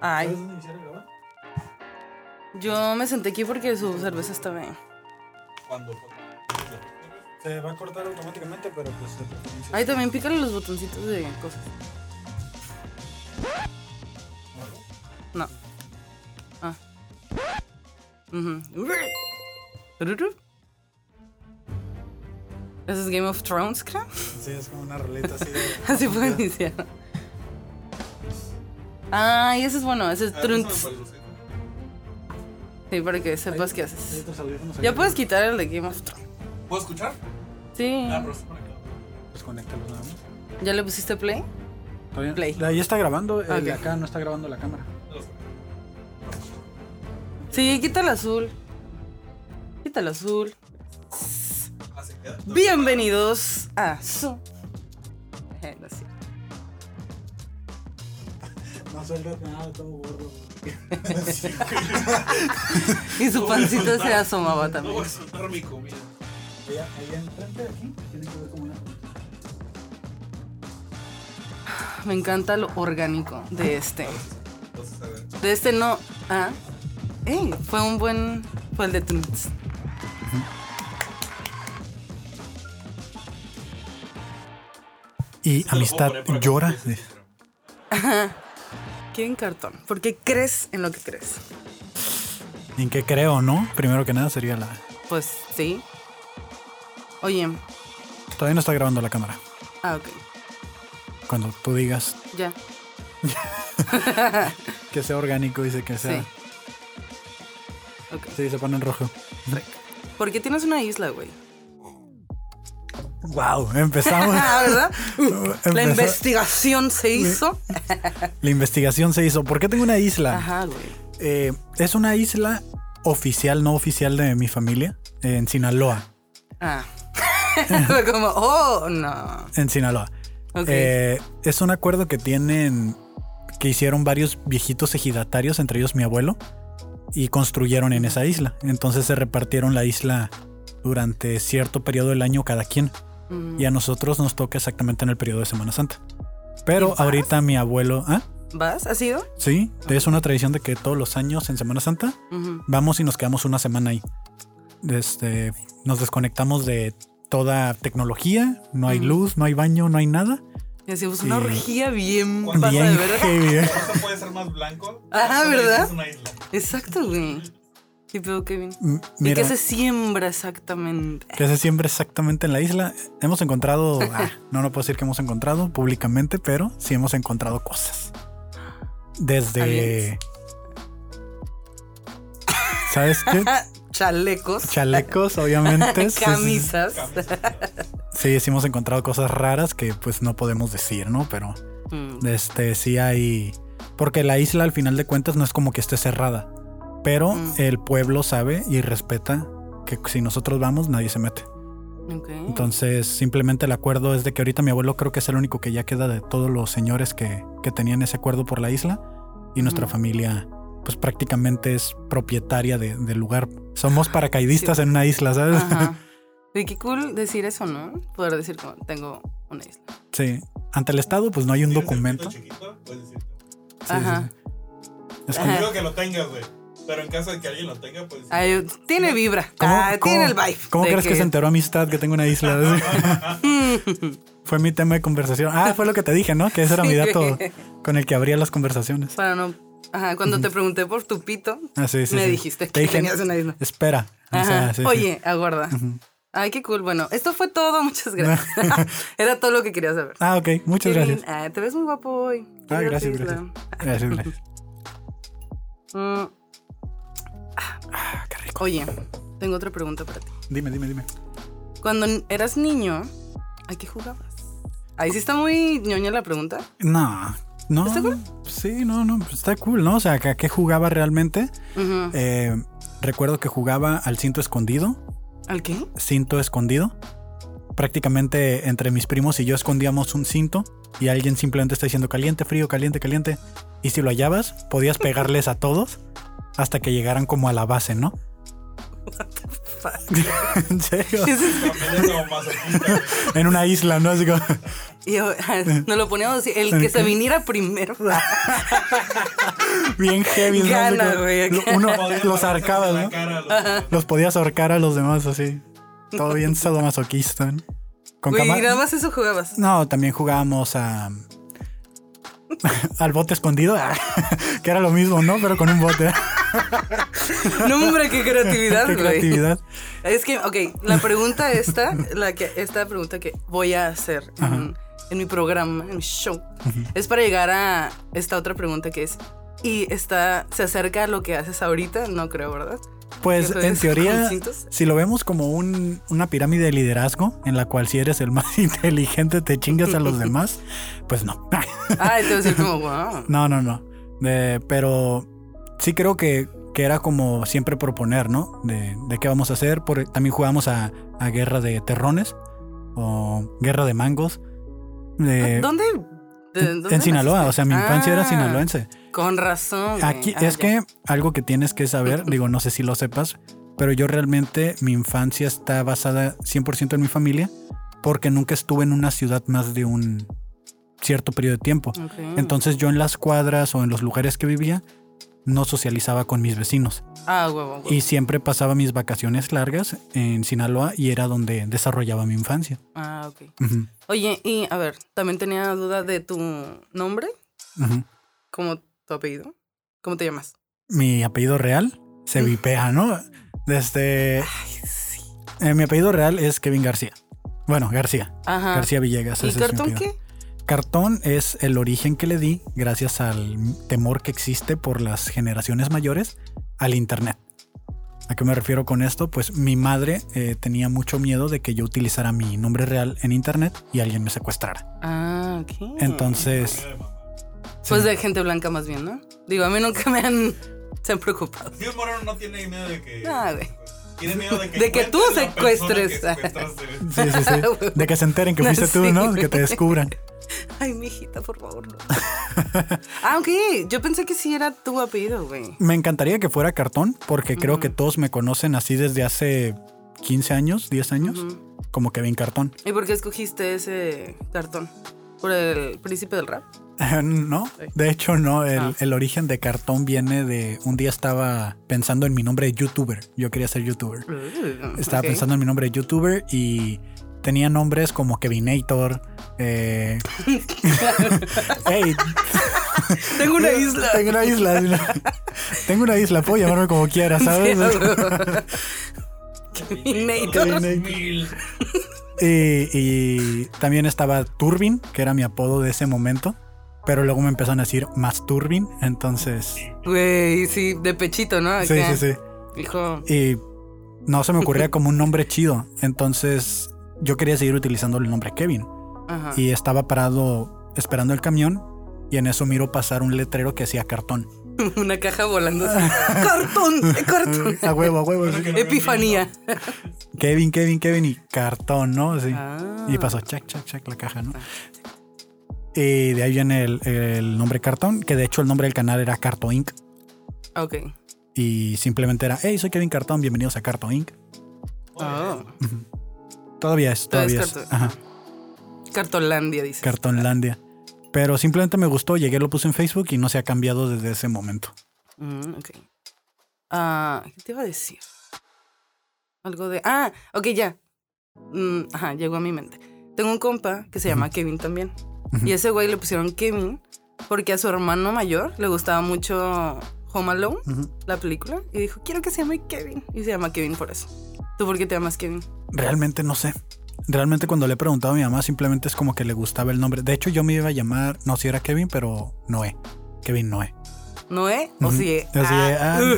Ay, ¿Sabes dónde iniciar a grabar? yo me senté aquí porque su cerveza estaba bien. Cuando. Se va a cortar automáticamente, pero pues preferencia. Ay, también pícale los botoncitos de cosas. No. Ah. Ujú. Tururú. ¿Eso es Game of Thrones, creo? Sí, es como una roleta así de. Así puedo iniciar. Ay, ese es bueno, ese es Ah, Trunts. Sí, para que sepas qué haces. Ya puedes quitar el de Game of Thrones. ¿Puedo escuchar? Sí. Ah, pero. Pues conéctalos nada más. ¿Ya le pusiste play? ¿Todavía? Play. Ahí está grabando, el de acá no está grabando la cámara. Sí, quita el azul. Quita el azul. Ah. Bienvenidos a su. No nada, todo gordo. Y su pancita se asomaba No también. voy a soltar mi comida. Allá, allá enfrente de aquí, tiene que ver como una. Me encanta lo orgánico de este. De este no. Ah. Ey, fue un buen. Fue el de Trunts. Y amistad llora. sí, pero- Quieren cartón. Porque crees en lo que crees. ¿En qué creo, no? Primero que nada sería la. Pues sí. Oye. Todavía no está grabando la cámara. Ah, ok. Cuando tú digas Ya. que sea orgánico, dice que sea. Sí. Sí, se pone en rojo. ¿Por qué tienes una isla, güey? Wow, empezamos. Ah. La investigación se hizo. La investigación se hizo. ¿Por qué tengo una isla? Ajá, güey. Eh, es una isla oficial, no oficial de mi familia, en Sinaloa. Ah. Como, oh, no. En Sinaloa. Eh, es un acuerdo que tienen, que hicieron varios viejitos ejidatarios, entre ellos mi abuelo, y construyeron en esa isla. Entonces se repartieron la isla durante cierto periodo del año cada quien. Mm. Y a nosotros nos toca exactamente en el periodo de Semana Santa. Pero ahorita mi abuelo... ¿Ah? ¿Vas? ¿Has ido? Sí, es una tradición de que todos los años en Semana Santa vamos y nos quedamos una semana ahí. Este, nos desconectamos de toda tecnología, no hay luz, no hay baño, no hay nada. Y hacíamos una orgía bien Bien de Bien verga. heavy. ¿eh? No se puede ser más blanco. Ajá, ¿verdad? Es una isla. Exacto, güey. ¿Qué pedo, Kevin? M- ¿Y Mira, qué se siembra exactamente? que se siembra exactamente en la isla. Hemos encontrado, ah, no, no puedo decir que hemos encontrado públicamente, pero sí hemos encontrado cosas. Desde... ¿Aliens? ¿Sabes qué? Chalecos. Chalecos, obviamente. Camisas. Sí, sí hemos encontrado cosas raras que pues no podemos decir, ¿no? Pero Mm. este sí hay... Porque la isla al final de cuentas no es como que esté cerrada. Pero Mm. el pueblo sabe y respeta que si nosotros vamos nadie se mete. Entonces simplemente el acuerdo es de que ahorita mi abuelo creo que es el único que ya queda de todos los señores que, que tenían ese acuerdo por la isla. Y nuestra familia pues prácticamente es propietaria de- del lugar. Somos paracaidistas en una isla, ¿sabes? Ajá. Y qué cool decir eso, ¿no? Poder decir como tengo una isla. Sí. Ante el Estado pues no hay un ¿Tienes el documento. chiquito? Puedes decirte. Sí, Ajá. sí. Es Ajá. Que lo tengas, güey. Pero en caso de que alguien lo tenga, pues. Ay, tiene vibra. ¿Cómo- Ah, cómo- tiene el vibe. ¿Cómo crees que... se enteró amistad que tengo una isla? fue mi tema de conversación. Ah, fue lo que te dije, ¿no? Que ese era mi dato con el que abría las conversaciones. Para no. Ajá, cuando te pregunté por tu pito, Ah, sí, sí, me sí. dijiste Te que dije, tenías una isla. Espera. O sea, sí, sí. Oye, aguarda. Ay, qué cool. Bueno, esto fue todo. Muchas gracias. Era todo lo que quería saber. Ah, ok. Muchas Kevin, gracias. ah, te ves muy guapo hoy. Ah, gracias, gracias. Gracias, gracias. Mm, Ah, qué rico. oye, tengo otra pregunta para ti. Dime, dime, dime. Cuando eras niño, ¿a qué jugabas? Ahí sí está muy ñoña la pregunta. No, no. ¿Está cool? Sí, no, no. pues está cool, ¿no? O sea, ¿que ¿a qué jugaba realmente? Eh, recuerdo que jugaba al cinto escondido. ¿Al qué? Cinto escondido. Prácticamente entre mis primos y yo escondíamos un cinto y alguien simplemente está diciendo caliente, frío, caliente, caliente. Y si lo hallabas, podías pegarles a todos hasta que llegaran como a la base, ¿no? fuck? en serio. También es como masoquista, güey. En una isla, ¿no? Así como, Y yo, nos lo poníamos así, el que se viniera primero. bien heavy. ¿no? Gana, como- güey. Uno los la ¿no? los- Los podías ahorcar a los demás así. Todo bien sadomasoquista, ¿no? Con Güey, cama- nada más eso jugabas. No, también jugábamos a. al bote escondido. que era lo mismo, ¿no? Pero con un bote. No, hombre, qué creatividad, Qué güey. Es que, ok, la pregunta esta, la que, esta pregunta que voy a hacer en, en mi programa, en mi show, es para llegar a esta otra pregunta que es, ¿y está, se acerca a lo que haces ahorita? No creo, ¿verdad? Pues ¿Que en teoría, si lo vemos como un- una pirámide de liderazgo, en la cual si eres el más inteligente te chingas a los demás, pues no. Ah, entonces como, wow. No, no, no. Pero sí creo que, que era como siempre proponer, ¿no? De, de qué vamos a hacer. Por, también jugamos a, a guerra de terrones o guerra de mangos. De- ¿Dónde? En Sinaloa, o sea, mi infancia era Ah, sinaloense. Con razón. Aquí Ah, es ya. que algo que tienes que saber, digo, no sé si lo sepas, pero yo realmente mi infancia está basada 100% en mi familia porque nunca estuve en una ciudad más de un cierto periodo de tiempo. Entonces yo en las cuadras o en los lugares que vivía no socializaba con mis vecinos Ah, huevo, huevo. y siempre pasaba mis vacaciones largas en Sinaloa y era donde desarrollaba mi infancia. Ah, ok. Oye, y a ver, también tenía duda de tu nombre, ujú. como tu apellido. ¿Cómo te llamas? Mi apellido real se vipea, ¿no? Desde Ay, sí. eh, mi apellido real es Kevin García. Bueno, García. Ajá. García Villegas. ¿Y cartón qué? Cartón es el origen que le di gracias al temor que existe por las generaciones mayores al Internet. ¿A qué me refiero con esto? Pues mi madre eh, tenía mucho miedo de que yo utilizara mi nombre real en Internet y alguien me secuestrara. Ah, ok. Entonces. Pues sí. de gente blanca más bien, ¿no? Digo, a mí nunca me han... Se han preocupado. Moreno no tiene miedo de que. Ah, güey. Tiene miedo de que. De que tú que secuestres. sí, sí, sí. De que se enteren que fuiste tú, ¿no? Que te descubran. Ay, mi hijita, por favor, no. ah, ok. Yo pensé que sí era tu apellido, güey. Me encantaría que fuera cartón porque creo que todos me conocen así desde hace 15 años, 10 años, Ujú. como Kevin Cartón. ¿Y por qué escogiste ese cartón? ¿Por el príncipe del rap? no, de hecho no. El, Ah. el origen de cartón viene de un día estaba pensando en mi nombre de youtuber. Yo quería ser youtuber. Uh, Estaba pensando en mi nombre de youtuber y tenía nombres como Kevinator. Eh... Ey, Tengo una isla. Tengo una isla. Tengo una isla. Puedo llamarme como quiera, ¿sabes? Y, y también estaba Turbin, que era mi apodo de ese momento. Pero luego me empezaron a decir más Turbin. Entonces, Güey, sí, de pechito, ¿no? sí, sí, sí. Hijo. Y no se me ocurría como un nombre chido. Entonces yo quería seguir utilizando el nombre Kevin. Ajá. Y estaba parado esperando el camión. Y en eso miro pasar un letrero que hacía cartón. Una caja volando. ¡Cartón! de ¡Cartón! A huevo, a huevo. sí. Epifanía. Kevin, Kevin, Kevin y cartón, ¿no? Sí. Ah. Y pasó chac, chac, chac la caja, ¿no? Y de ahí viene el, el nombre cartón, que de hecho el nombre del canal era Carto Inc. Ok. Y simplemente era, hey, soy Kevin Cartón, bienvenidos a Carto Inc. Oh. Todavía es, Todavía todavía es Ajá, Cartolandia, dice. Cartonlandia. Pero simplemente me gustó, llegué, lo puse en Facebook y no se ha cambiado desde ese momento. Mm, ok. Ah, ¿Qué te iba a decir? Algo de. Ah, ok, ya. Mm, ajá, llegó a mi mente. Tengo un compa que se llama Kevin también. Y ese güey le pusieron Kevin porque a su hermano mayor le gustaba mucho Home Alone, la película. Y dijo, quiero que se llame Kevin. Y se llama Kevin por eso. ¿Tú por qué te llamas Kevin? Realmente no sé. Realmente cuando le he preguntado a mi mamá, simplemente es como que le gustaba el nombre. De hecho, yo me iba a llamar, no si era Kevin, pero Noé. Kevin Noé. ¿Noé? ¿O? Así de, ah, uh.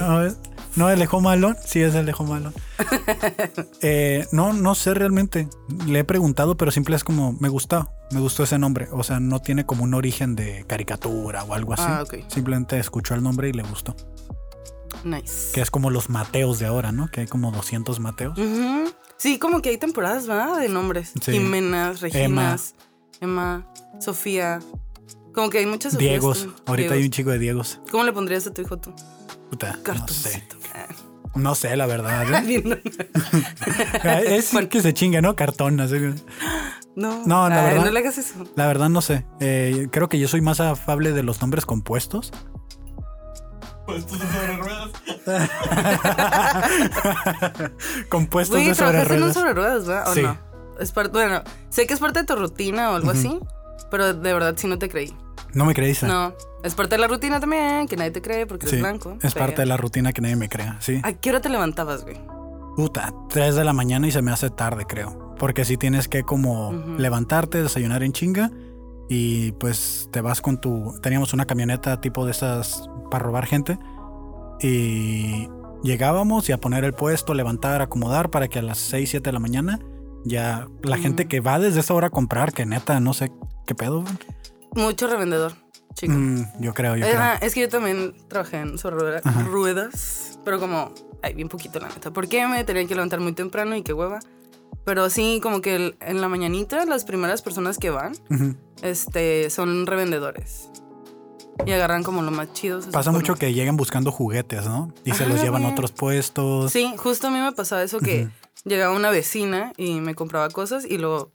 no, es- Home Alone. Sí, es Home Alone. Eh, no, no sé realmente. Le he preguntado, pero simple es como, me gustó. Me gustó ese nombre. O sea, no tiene como un origen de caricatura o algo así. Ah. Simplemente escuchó el nombre y le gustó. Nice. Que es como los Mateos de ahora, ¿no? Que hay como 200 Mateos. Sí, como que hay temporadas, ¿va? De nombres. Sí. Jimenas, Reginas, Emma. Sofía. Como que hay muchas Sofías. Diegos. Ahorita hay un chico de Diegos. ¿Cómo le pondrías a tu hijo tú? Puta, no sé. Cartoncito. No sé, la verdad. ¿eh? Es que se chingue, ¿no? Cartón. así. No, No, la Ay, verdad- No le hagas eso. La verdad no sé. Eh, creo que yo soy más afable de los nombres compuestos. Pues tú sobre ruedas. compuestos Güey, de sobre trabajaste en un ruedas. sobre ruedas, ¿verdad? ¿O Sí. no? Es parte, bueno, sé que es parte de tu rutina o algo así, pero de verdad sí no te creí. No me creíste. No, es parte de la rutina también, que nadie te cree porque Sí, eres blanco. es pero- parte de la rutina que nadie me crea, sí. ¿A qué hora te levantabas, güey? Puta, 3 de la mañana y se me hace tarde, creo. Porque si tienes que como levantarte, desayunar en chinga y pues te vas con tu... Teníamos una camioneta tipo de esas para robar gente y llegábamos y a poner el puesto, levantar, acomodar para que a las 6, 7 de la mañana ya la gente que va desde esa hora a comprar, que neta, no sé qué pedo. Mucho revendedor, chico. Mm, yo creo, yo creo. es que yo también trabajé en sobre ruedas, pero como, ay, bien poquito la neta. ¿Por qué me tenía que levantar muy temprano y qué hueva? Pero sí, como que el- en la mañanita las primeras personas que van, este, son revendedores. Y agarran como lo más chido. Pasa mucho que llegan buscando juguetes, ¿no? Y se los llevan a otros puestos. Sí, justo a mí me pasaba eso que llegaba una vecina y me compraba cosas y luego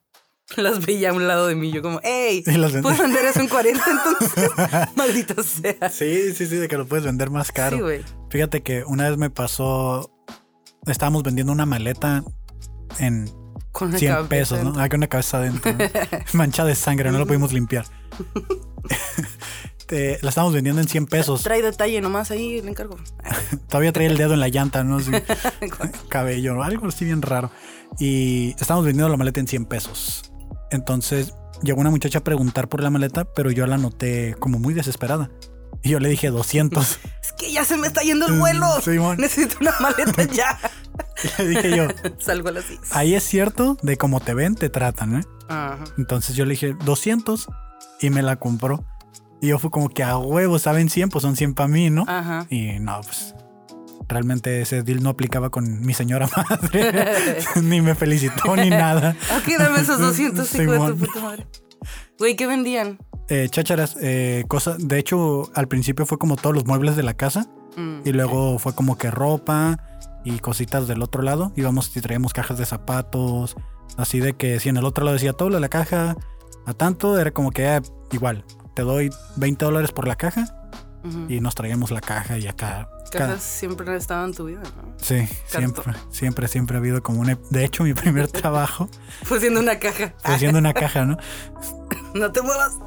las veía a un lado de mí. Yo como, hey. ¿puedes vender eso en 40 entonces? Maldita sea. Sí, sí, sí, de que lo puedes vender más caro. Sí, güey. Fíjate que una vez me pasó, estábamos vendiendo una maleta en Con una 100 cabeza pesos, ¿no? dentro. Ah, con una cabeza adentro. ¿no? Mancha de sangre, no la pudimos limpiar. La estábamos vendiendo en 100 pesos. Trae detalle nomás ahí, le encargo. Todavía traía el dedo en la llanta, ¿no? Así, cabello, ¿no? algo así bien raro. Y estábamos vendiendo la maleta en 100 pesos. Entonces llegó una muchacha a preguntar por la maleta, pero yo la noté como muy desesperada. Y yo le dije 200. es que ya se me está yendo el vuelo. Mm, Simón. Necesito una maleta ya. le dije yo, Salgo a las 6. ahí es cierto de cómo te ven, te tratan, ¿eh? Ajá. Entonces yo le dije 200 y me la compró. Y yo fui como que a huevo, ¿saben 100? Pues son 100 para mí, ¿no? Ajá. Y no, pues realmente ese deal no aplicaba con mi señora madre. ni me felicitó ni nada. Ok, dame esos 200, hijo de tu puta madre. Güey, ¿qué vendían? Eh, chácharas, eh, cosas. De hecho, al principio fue como todos los muebles de la casa. Mm. Y luego fue como que ropa y cositas del otro lado. Íbamos y traíamos cajas de zapatos. Así de que si en el otro lado decía todo la caja a tanto, era como que ah, igual, te doy 20 dólares por la caja y nos traíamos la caja y acá. cada- Cajas siempre han estado en tu vida, ¿no? Sí, siempre, siempre, siempre ha habido como una... De hecho, mi primer trabajo Fue siendo una caja. fue haciendo una caja, ¿no? No te muevas.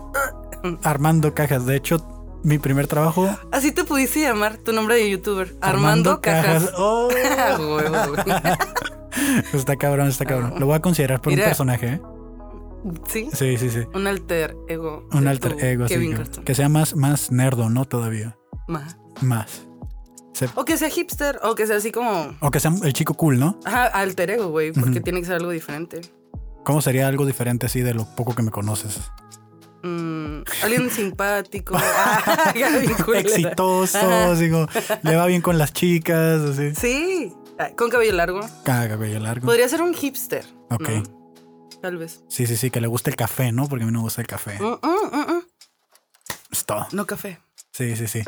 Armando cajas. De hecho, mi primer trabajo... Así te pudiste llamar tu nombre de youtuber. Armando, Cajas. Oh, está cabrón, está cabrón. Lo voy a considerar por Mira. un personaje, ¿eh? Sí. Sí, sí, sí. Un alter ego. Un alter ego, sí. Que, que sea más, más nerdo, ¿no? Todavía. Más. Más. Se- O que sea hipster, o que sea así como. o que sea el chico cool, ¿no? Ajá, alter ego, güey, porque tiene que ser algo diferente. ¿Cómo sería algo diferente así de lo poco que me conoces? Mm, alguien simpático. Ah. Exitoso, Ajá. digo, le va bien con las chicas, así. Sí. Ah, Con cabello largo. Ah, cabello largo. Podría ser un hipster. Ok. ¿no? Tal vez. Sí, sí, sí, que le guste el café, ¿no? Porque a mí no me gusta el café. Mm, mm, mm. Es todo. No café. Sí, sí, sí.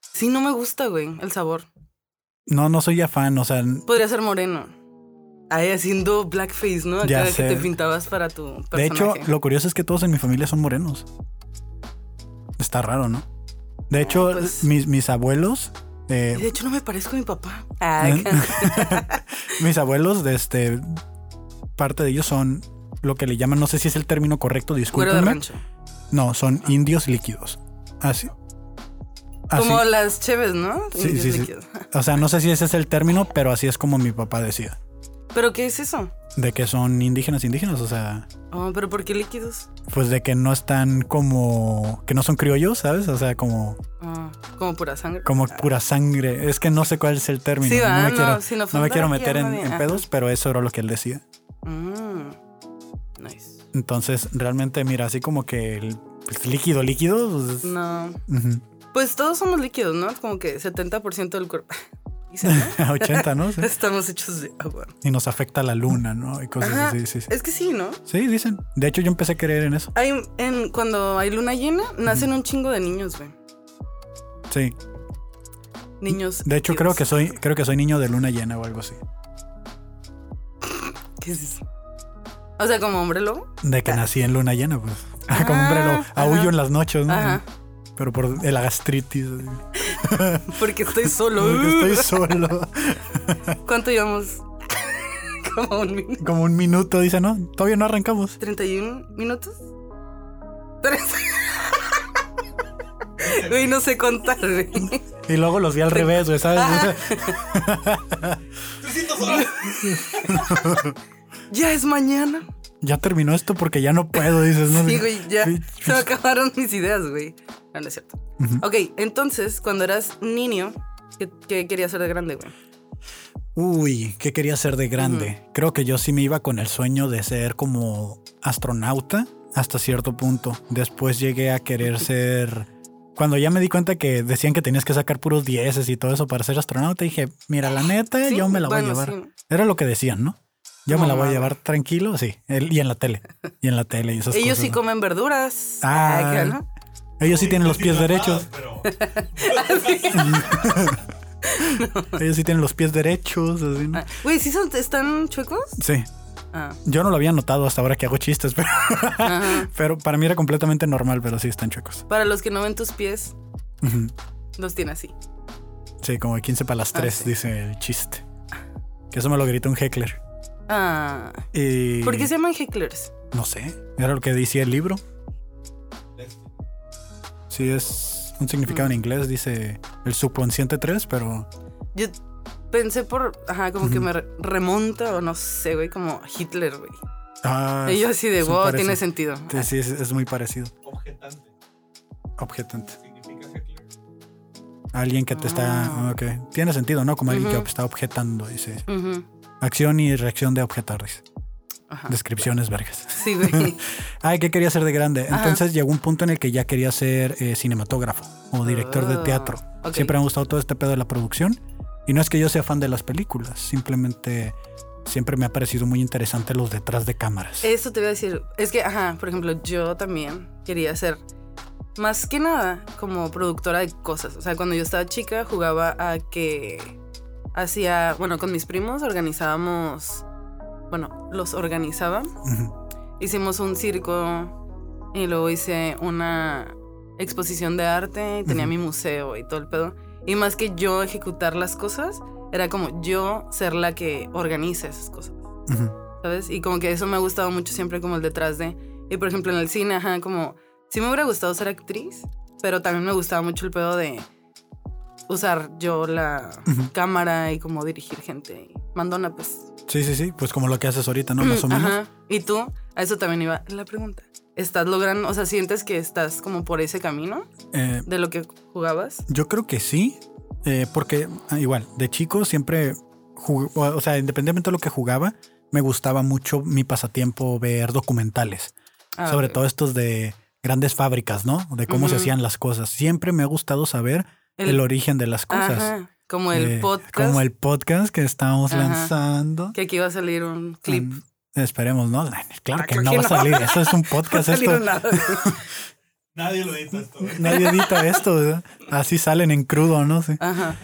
Sí, no me gusta, güey, el sabor. No, no soy ya fan, o sea, Podría ser moreno. Ahí haciendo blackface, ¿no? Ya Acá que te pintabas para tu personaje. de hecho, lo curioso es que todos en mi familia son morenos. Está raro, ¿no? De hecho, pues- mis, mis abuelos, eh, de hecho no me parezco a mi papá. Ah, mis abuelos, de este, parte de ellos son lo que le llaman, no sé si es el término correcto, discúlpenme. No, son indios líquidos. Así. Así. Como las cheves, ¿no? Sí, Indios sí. O sea, no sé si ese es el término, pero así es como mi papá decía. ¿Pero qué es eso? De que son indígenas, indígenas, o sea, Oh, ¿Pero por qué líquidos? pues de que no están como, que no son criollos, ¿sabes? O sea, como, Ah, como pura sangre. como pura sangre. Es que no sé cuál es el término. Sí, no, me no, quiero, no me quiero meter en, pedos, pero eso era lo que él decía. Mm, nice. Entonces, realmente, mira, así como que el pues, líquido, líquido. pues, No. Pues todos somos líquidos, ¿no? Como que 70% del cuerpo. Dicen, ¿no? 80, ¿no? Sí. Estamos hechos de agua. Y nos afecta la luna, ¿no? Y cosas Ajá. así, sí, sí. Es que sí, ¿no? Sí, dicen. De hecho, yo empecé a creer en eso. Hay, en, cuando hay luna llena, nacen un chingo de niños, güey. Sí. Niños. De hecho, creo que soy, creo que soy niño de luna llena o algo así. ¿Qué es eso? O sea, como hombre lobo. De que nací en luna llena, pues. Como hombre lo Ah, aullo en las noches, ¿no? Ajá. Pero por el gastritis. Porque estoy solo. Porque estoy solo. ¿Cuánto llevamos? como un minuto. Como un minuto, dice, no, todavía no arrancamos. ¿31 minutos? Tres. Güey, no sé contar, güey. Y luego los vi al revés, güey, ¿sabes? 300 horas. Ya es mañana. Ya terminó esto porque ya no puedo, dices, ¿no? Sí, güey, ya. Se me acabaron mis ideas, güey. No, no es cierto. Ujú. Ok, entonces, cuando eras niño, ¿qué, qué querías ser de grande, güey? Uy, ¿qué quería ser de grande? Creo que yo sí me iba con el sueño de ser como astronauta hasta cierto punto. Después llegué a querer ser... Cuando ya me di cuenta que decían que tenías que sacar puros dieces y todo eso para ser astronauta, dije, mira, la neta, Sí, yo me la voy bueno, a llevar. sí. Era lo que decían, ¿no? Yo me la voy a llevar tranquilo, sí. El- y en la tele. Y en la tele y esas Ellos cosas, sí ¿no? comen verduras. Ah. ¿no? Ellos sí tienen los pies derechos. Pero. Ellos sí tienen los pies derechos. así. Ah, Güey, ¿sí son, están chuecos? Sí. Ah, Yo no lo había notado hasta ahora que hago chistes, pero, pero para mí era completamente normal, pero sí están chuecos. Para los que no ven tus pies, los tiene así. Sí, como de 15 para las Ah, 3, sí. dice el chiste. Que eso me lo gritó un heckler. Ah. Y ¿Por qué se llaman hecklers? No sé, era lo que decía el libro. Sí, es un significado Mm. en inglés, dice el subconsciente 3, pero Yo pensé por, ajá, como que me re- remonta o no sé, güey, como Hitler, güey. ah, y yo así de, wow, tiene sentido. Sí, sí, es, es muy parecido. Objetante. Objetante. Significa heckler. Alguien que te está. Ah. Ok. Tiene sentido, ¿no? Como alguien Ujú. que está objetando, dice. Ujú, Acción y reacción de objetar, dice. Ajá. Descripciones vergas. Sí, güey. Ay, ¿qué quería ser de grande? Ajá. Entonces llegó un punto en el que ya quería ser eh, cinematógrafo o director de Ah, teatro. Siempre me ha gustado todo este pedo de la producción. Y no es que yo sea fan de las películas, simplemente siempre me ha parecido muy interesante los detrás de cámaras. Eso te voy a decir. Es que, ajá, por ejemplo, yo también quería ser más que nada como productora de cosas. O sea, cuando yo estaba chica jugaba a que hacía, bueno, con mis primos organizábamos, bueno, los organizaba. Hicimos un circo y luego hice una exposición de arte y tenía mi museo y todo el pedo. Y más que yo ejecutar las cosas, era como yo ser la que organiza esas cosas. ¿sabes? Y como que eso me ha gustado mucho siempre como el detrás de... Y por ejemplo en el cine, ajá, como... Sí me hubiera gustado ser actriz, pero también me gustaba mucho el pedo de usar yo la cámara y como dirigir gente. Y mandona, pues. Sí, sí, sí, pues como lo que haces ahorita, ¿no? Más o menos. Ajá. Y tú, a eso también iba la pregunta. ¿Estás logrando, o sea, sientes que estás como por ese camino Eh, de lo que jugabas? Yo creo que sí, eh, porque ah, igual, de chico siempre, jug- o sea, independientemente de lo que jugaba, me gustaba mucho mi pasatiempo ver documentales, Ah, sobre todo estos de grandes fábricas, ¿no? De cómo se hacían las cosas. Siempre me ha gustado saber el, El- origen de las cosas. Ajá, como el Eh, podcast. Como el podcast que estamos Ajá. lanzando. Que aquí va a salir un clip. Mm, Esperemos, ¿no? Claro Ah, que no va a no. salir. Eso es un podcast. No esto. nada. Nadie lo edita esto. güey. Nadie edita esto. ¿verdad? Así salen en crudo, ¿no? Sí. Ajá.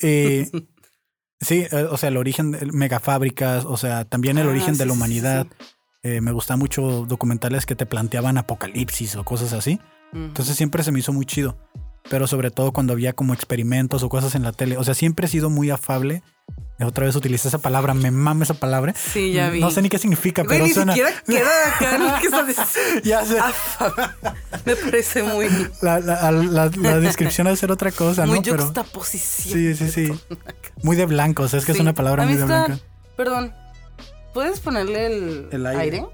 Eh, sí, eh, o sea, el origen de megafábricas, o sea, también el Ah, origen sí, de la sí, humanidad. sí. Eh, me gustan mucho documentales que te planteaban apocalipsis o cosas así. Entonces siempre se me hizo muy chido. Pero sobre todo cuando había como experimentos o cosas en la tele. O sea, siempre he sido muy afable. Otra vez utilicé esa palabra, me mama esa palabra. Sí, ya vi. No sé ni qué significa, Güey, pero ni suena. siquiera queda acá lo que estás. Ya sé. Me parece muy, La, la- la- la descripción debe ser otra cosa, muy ¿no? Pero juxtaposición. sí, sí, sí. Muy de blanco. O sea, es que es una palabra muy de blanca. Perdón, ¿puedes ponerle el, El aire. aire?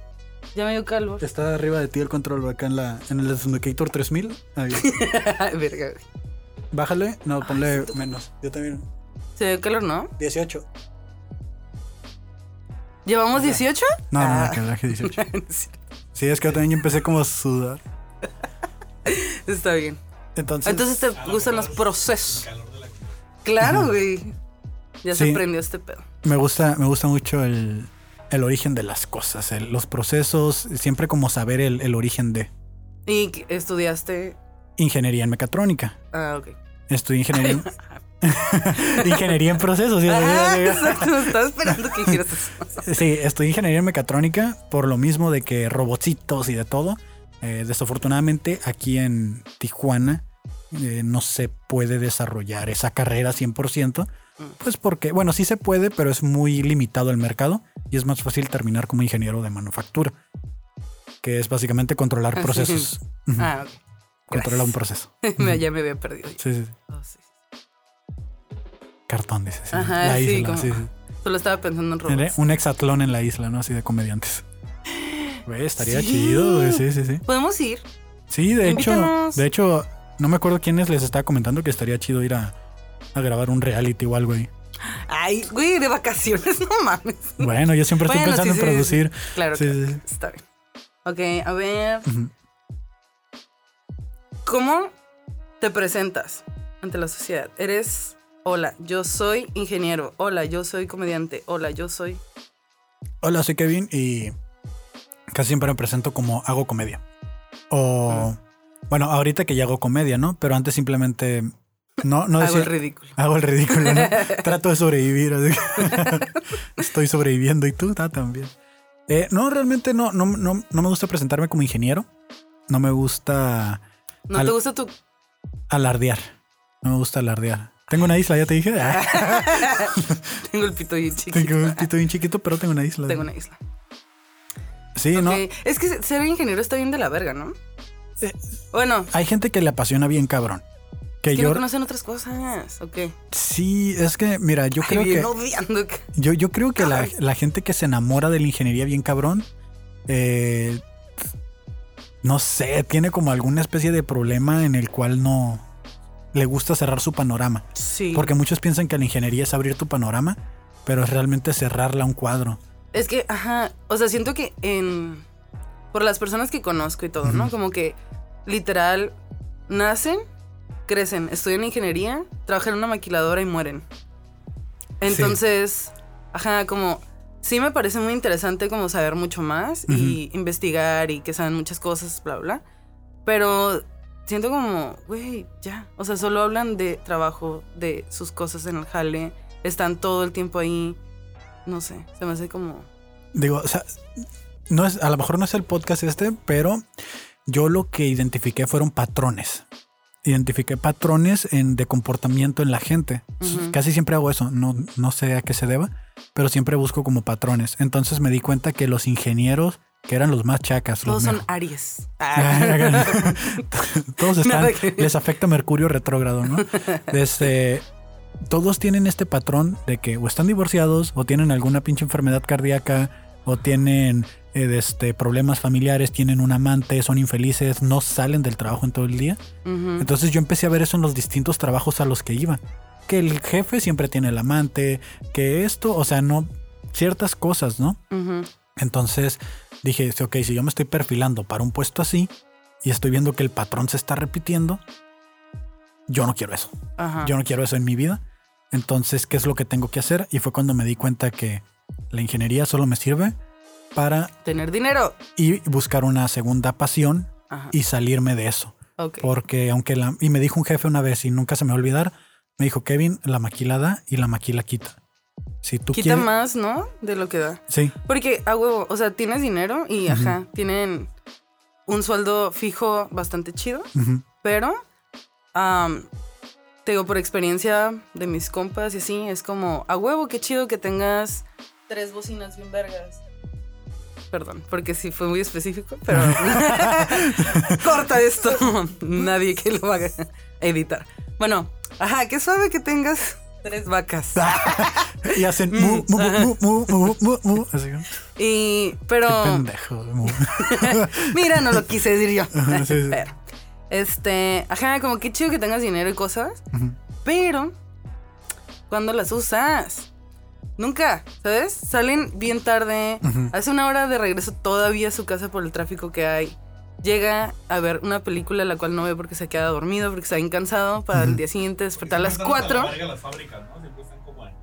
Ya me dio calor. Está arriba de ti el control acá en la en el Syndicator 3000. Ahí. Verga, güey. Bájale, no, ponle menos. Yo también. Se dio calor, ¿no? 18. ¿Llevamos 18? No, no, Ah. no, que baje 18. Sí, es que yo también empecé como a sudar. Está bien. Entonces, Entonces te A lo gustan los procesos. el calor de la. Claro, güey. Ya se Sí. prendió este pedo. me gusta, me gusta mucho el, el origen de las cosas, el- los procesos, siempre como saber el, el origen de ¿Y estudiaste? ingeniería en mecatrónica. Ah, ok. Estudié ingeniería. en- Ingeniería en procesos. ¿sí? Ajá, exacto. Estaba esperando que dijeras eso. Sí, estudié ingeniería en mecatrónica por lo mismo de que robocitos y de todo. Eh, desafortunadamente aquí en Tijuana eh, no se puede desarrollar esa carrera 100%. Pues porque, bueno, sí se puede, pero es muy limitado el mercado y es más fácil terminar como ingeniero de manufactura, que es básicamente controlar Ah, sí. procesos. Ah, ok. Controlar un proceso. Ya me había perdido. Sí, sí, sí. Oh, sí. Cartón, dice. sí. Ajá, la sí, isla, como- sí. Solo estaba pensando en robots. Un hexatlón en la isla, ¿no? Así de comediantes. Güey, estaría chido. Sí, sí, sí. Podemos ir. Sí, de hecho, de hecho, no me acuerdo quiénes les estaba comentando que estaría chido ir a, a grabar un reality o algo ahí. Ay, güey, de vacaciones, no mames. Bueno, yo siempre estoy Bueno, pensando sí, en sí, producir. sí. Claro, Sí, claro. Está bien. Ok, a ver. ¿Cómo te presentas ante la sociedad? Eres, hola, yo soy ingeniero. Hola, yo soy comediante. Hola, yo soy... Hola, soy Kevin y casi siempre me presento como hago comedia. O, bueno, ahorita que ya hago comedia, ¿no? Pero antes simplemente no, no Hago el ridículo. Hago el ridículo, ¿no? Trato de sobrevivir. Estoy sobreviviendo y tú ah, también. Eh, no, realmente no, no, no, no me gusta presentarme como ingeniero. No me gusta ¿No Al- te gusta tu... alardear. No me gusta alardear. Tengo una isla, ya te dije. Ah, Tengo el pito bien chiquito. tengo un pito bien chiquito, pero tengo una isla. Tengo una isla. Sí, no. Es que ser ingeniero está bien de la verga, ¿no? Eh, Bueno, Hay gente que le apasiona bien cabrón. Que que yo no conocen otras cosas. Ok. sí, es que mira, yo Ay, creo que odiando yo, yo creo que la, la gente que se enamora de la ingeniería bien cabrón, eh, no sé, tiene como alguna especie de problema en el cual no le gusta cerrar su panorama. Sí. Porque muchos piensan que la ingeniería es abrir tu panorama, pero es realmente cerrarla a un cuadro. Es que, ajá, o sea, siento que en... Por las personas que conozco y todo, ¿no? Como que literal nacen, crecen, estudian ingeniería, trabajan en una maquiladora y mueren. Entonces, ajá, como... Sí me parece muy interesante como saber mucho más y investigar y que saben muchas cosas, bla, bla. Pero siento como, güey, ya. O sea, solo hablan de trabajo, de sus cosas en el jale, están todo el tiempo ahí. No sé, se me hace como... Digo, o sea, no es, a lo mejor no es el podcast este, pero yo lo que identifiqué fueron patrones. Identifiqué patrones en, de comportamiento en la gente. Casi siempre hago eso. No, no sé a qué se deba, pero siempre busco como patrones. Entonces me di cuenta que los ingenieros, que eran los más chacas, los Todos son mejo- Aries. todos están, que les afecta Mercurio retrógrado, ¿no? Desde, todos tienen este patrón de que o están divorciados o tienen alguna pinche enfermedad cardíaca o tienen este, problemas familiares, tienen un amante, son infelices, no salen del trabajo en todo el día. Ujú. Entonces yo empecé a ver eso en los distintos trabajos a los que iba. Que el jefe siempre tiene el amante, que esto, o sea, no, ciertas cosas, ¿no? Ujú. Entonces dije, ok, si yo me estoy perfilando para un puesto así y estoy viendo que el patrón se está repitiendo, yo no quiero eso. Yo no quiero eso en mi vida. Entonces, ¿qué es lo que tengo que hacer? Y fue cuando me di cuenta que la ingeniería solo me sirve para Tener dinero. y buscar una segunda pasión Ajá. y salirme de eso. Porque aunque la... Y me dijo un jefe una vez y nunca se me va a olvidar, me dijo, Kevin, la maquila da y la maquila quita. Si tú Quita quieres... más, ¿no? De lo que da. Sí, Porque, a huevo, o sea, tienes dinero y, ajá, tienen un sueldo fijo bastante chido, pero, te digo, por experiencia de mis compas y así, es como, a huevo, qué chido que tengas tres bocinas bien vergas. Perdón, porque sí fue muy específico, pero corta esto. Nadie que lo haga editar. Bueno, ajá, qué suave que tengas tres vacas. y hacen mu, mu, mu, mu, mu, mu, mu, así. Y, Qué pero, pendejo. mu. mira, no lo quise decir yo. Sí, sí. Pero, este, ajá, como que chido que tengas dinero y cosas, pero, cuando las usas? Nunca, ¿sabes? Salen bien tarde, hace una hora de regreso todavía a su casa por el tráfico que hay. Llega a ver una película la cual no ve porque se queda dormido, porque está bien cansado, para el día siguiente despertar a las están hasta la 4. verga las fábricas, ¿no? Siempre están como en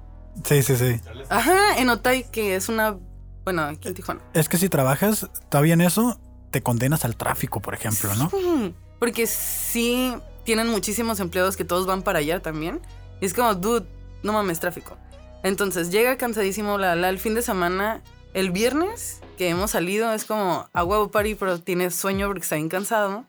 Sí, sí, sí. Ajá, en Otay, que es una, bueno, aquí en Tijuana. Es que si trabajas, está bien eso, te condenas al tráfico, por ejemplo, ¿no? Sí, Porque sí tienen muchísimos empleados que todos van para allá también. Y es como, dude, no mames, tráfico. Entonces llega cansadísimo la, la el fin de semana. El viernes que hemos salido es como a huevo party, pero tiene sueño porque está bien cansado.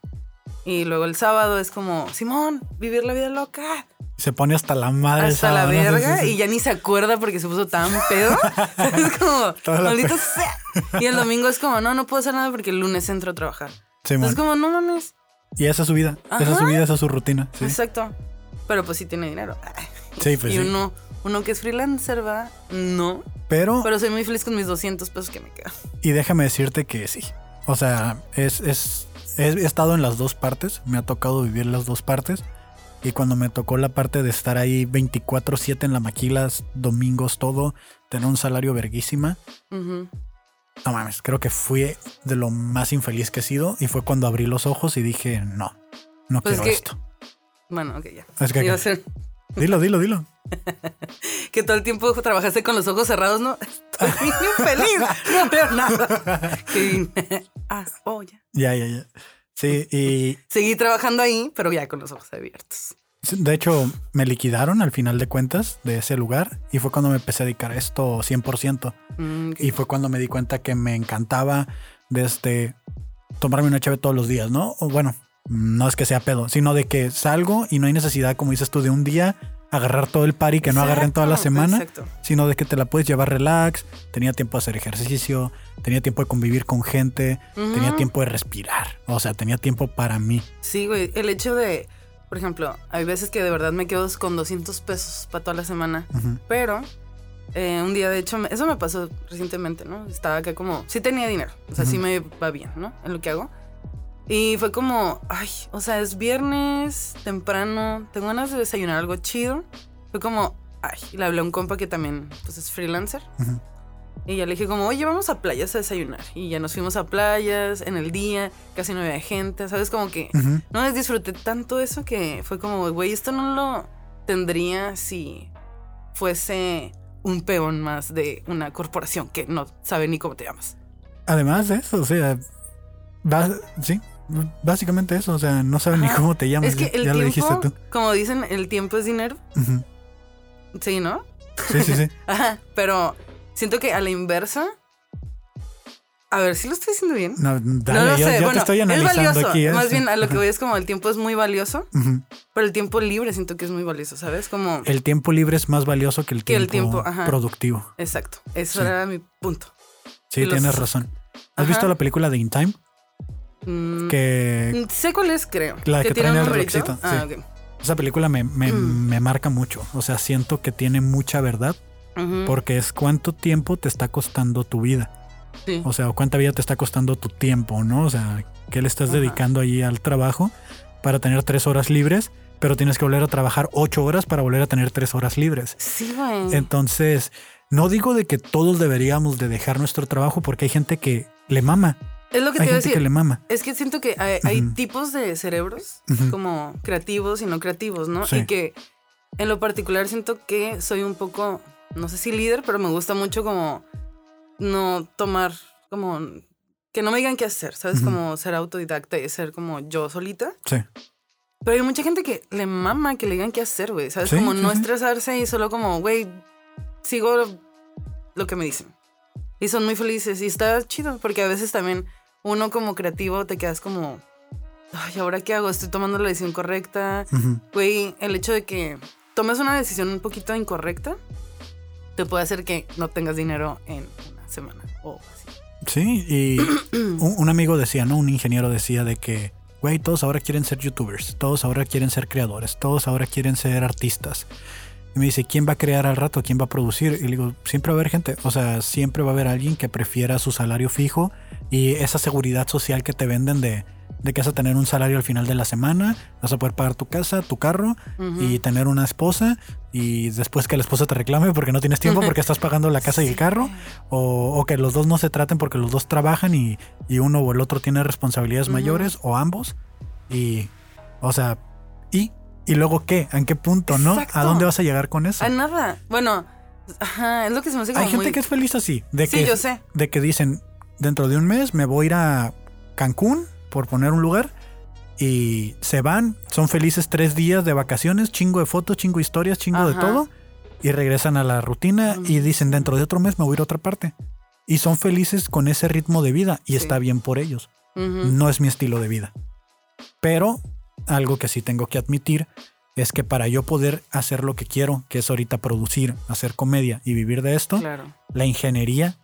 Y luego el sábado es como, Simón, vivir la vida loca. Se pone hasta la madre. Hasta la sábado, ¿no? Sí, verga y ya ni se acuerda porque se puso tan pedo. es como, la maldito sea. Y el domingo es como, no, no puedo hacer nada porque el lunes entro a trabajar. Simón. Es como, no mames. Y esa es su vida. Esa es su Ajá. vida, esa es su rutina. Sí, Exacto. Pero pues sí tiene dinero. Sí, pues y sí. Uno, que es freelancer, va, no. Pero, Pero soy muy feliz con mis 200 pesos que me quedan. y déjame decirte que sí. O sea, es, es, he estado en las dos partes. Me ha tocado vivir las dos partes. Y cuando me tocó la parte de estar ahí 24-7 en la maquilas, domingos, todo, tener un salario verguísima, no mames, creo que fui de lo más infeliz que he sido. Y fue cuando abrí los ojos y dije, no, no Pues quiero que- esto. Bueno, ok, ya. Es que- Iba a ser Dilo, dilo, dilo. que todo el tiempo trabajaste con los ojos cerrados, ¿no? Estoy bien feliz. No veo nada. Ah, oh, ya. Ya, ya, ya. Sí, y Seguí trabajando ahí, pero ya con los ojos abiertos. de hecho me liquidaron al final de cuentas de ese lugar y fue cuando me empecé a dedicar a esto 100%. Mm. Y fue cuando me di cuenta que me encantaba desde tomarme una chave todos los días, ¿no? O bueno, no es que sea pedo, sino de que salgo y no hay necesidad, como dices tú, de un día agarrar todo el party que no agarré en toda la semana, Exacto. sino de que te la puedes llevar relax, tenía tiempo de hacer ejercicio, tenía tiempo de convivir con gente, tenía tiempo de respirar, o sea, tenía tiempo para mí. Sí, güey. El hecho de, por ejemplo, hay veces que de verdad me quedo con 200 pesos para toda la semana. Pero eh, un día, de hecho, eso me pasó recientemente, ¿no? Estaba acá como, sí tenía dinero, o sea, sí me va bien, ¿no? En lo que hago. Y fue como, ay, o sea, es viernes, temprano, tengo ganas de desayunar algo chido. Fue como, ay, y le hablé a un compa que también, pues, es freelancer. Y ya le dije como, oye, vamos a playas a desayunar. Y ya nos fuimos a playas en el día, casi no había gente, ¿sabes? Como que no les disfruté tanto eso que fue como, güey, esto no lo tendría si fuese un peón más de una corporación que no sabe ni cómo te llamas. Además de eso, o sea, va- sí, básicamente eso, o sea, no saben ni cómo te llamas, es que ya, el ya lo dijiste tiempo, tú. como dicen, el tiempo es dinero. Sí, ¿no? Sí, sí, sí. Ajá, pero siento que a la inversa. A ver, si lo estoy diciendo bien. No, dale, no lo sé. bueno, te estoy es analizando valioso. aquí. ¿eh? Más bien a lo que voy es como el tiempo es muy valioso, pero el tiempo libre siento que es muy valioso, ¿sabes? Como. El tiempo libre es más valioso que el Que tiempo, el tiempo, ajá. productivo. Exacto. Eso Sí. era mi punto. Sí, los- tienes razón. ¿Has Ajá. visto la película de In Time? Mm, Que Sé cuál es, creo. La que tiene traen un el relojcito, Ah, sí. esa película me, me, Mm. me marca mucho. O sea, siento que tiene mucha verdad porque es cuánto tiempo te está costando tu vida. sí. O sea, cuánta vida te está costando tu tiempo, ¿no? O sea, qué le estás Ajá. dedicando ahí al trabajo para tener tres horas libres, pero tienes que volver a trabajar ocho horas para volver a tener tres horas libres. Sí, güey. Entonces, no digo de que todos deberíamos de dejar nuestro trabajo porque hay gente que le mama. Es lo que Hay te iba a decir. que le mama. Es que siento que hay, hay Ujú. tipos de cerebros Ujú. como creativos y no creativos, ¿no? Sí. Y que en lo particular siento que soy un poco, no sé si líder, pero me gusta mucho como no tomar, como que no me digan qué hacer, ¿sabes? Ujú. Como ser autodidacta y ser como yo solita. Sí. Pero hay mucha gente que le mama que le digan qué hacer, güey. ¿Sabes? Sí, como sí, no estresarse y solo como, güey, sigo lo que me dicen. Y son muy felices. Y está chido, porque a veces también uno como creativo te quedas como, ay, ¿ahora qué hago? Estoy tomando la decisión correcta. Güey, el hecho de que tomes una decisión un poquito incorrecta te puede hacer que no tengas dinero en una semana o así. Sí, y un, un amigo decía, ¿no? Un ingeniero decía de que, güey, todos ahora quieren ser youtubers, todos ahora quieren ser creadores, todos ahora quieren ser artistas. Y me dice, ¿quién va a crear al rato? ¿Quién va a producir? Y le digo, siempre va a haber gente, o sea, siempre va a haber alguien que prefiera su salario fijo y esa seguridad social que te venden de, de que vas a tener un salario al final de la semana, vas a poder pagar tu casa, tu carro y tener una esposa y después que la esposa te reclame porque no tienes tiempo porque estás pagando la casa y el carro o, o que los dos no se traten porque los dos trabajan y, y uno o el otro tiene responsabilidades mayores o ambos y o sea y y luego qué en qué punto no Exacto. a dónde vas a llegar con eso A nada. Bueno, ajá, es lo que se me hace como hay gente muy- que es feliz así de Sí, que yo sé. de que dicen dentro de un mes me voy a ir a Cancún por poner un lugar y se van, son felices tres días de vacaciones, chingo de fotos, chingo de historias, chingo de todo, y regresan a la rutina y dicen dentro de otro mes me voy a ir a otra parte. Y son felices con ese ritmo de vida y Sí. está bien por ellos. No es mi estilo de vida. Pero algo que sí tengo que admitir es que para yo poder hacer lo que quiero, que es ahorita producir, hacer comedia y vivir de esto, Claro. la ingeniería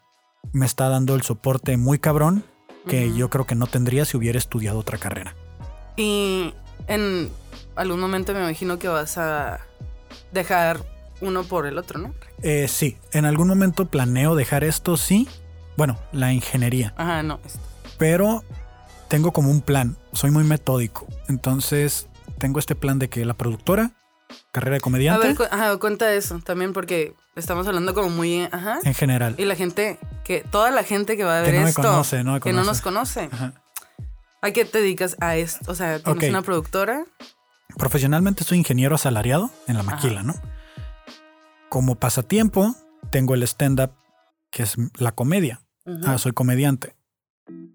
me está dando el soporte muy cabrón que yo creo que no tendría si hubiera estudiado otra carrera. Y en algún momento me imagino que vas a dejar uno por el otro, ¿no? Eh, sí, en algún momento planeo dejar esto, sí. Bueno, la ingeniería. Ajá, no. Pero tengo como un plan. Soy muy metódico. Entonces, tengo este plan de que la productora, carrera de A comediante, ver, cu- ajá, cuenta eso también porque estamos hablando como muy... Ajá. en general. Y la gente, que toda la gente que va a Que ver no me esto, conoce, no me que no nos conoce. Ajá. ¿A qué te dedicas a esto? O sea, tienes una productora. Profesionalmente soy ingeniero asalariado en la maquila, ¿no? Como pasatiempo, tengo el stand-up, que es la comedia. Ah, soy comediante.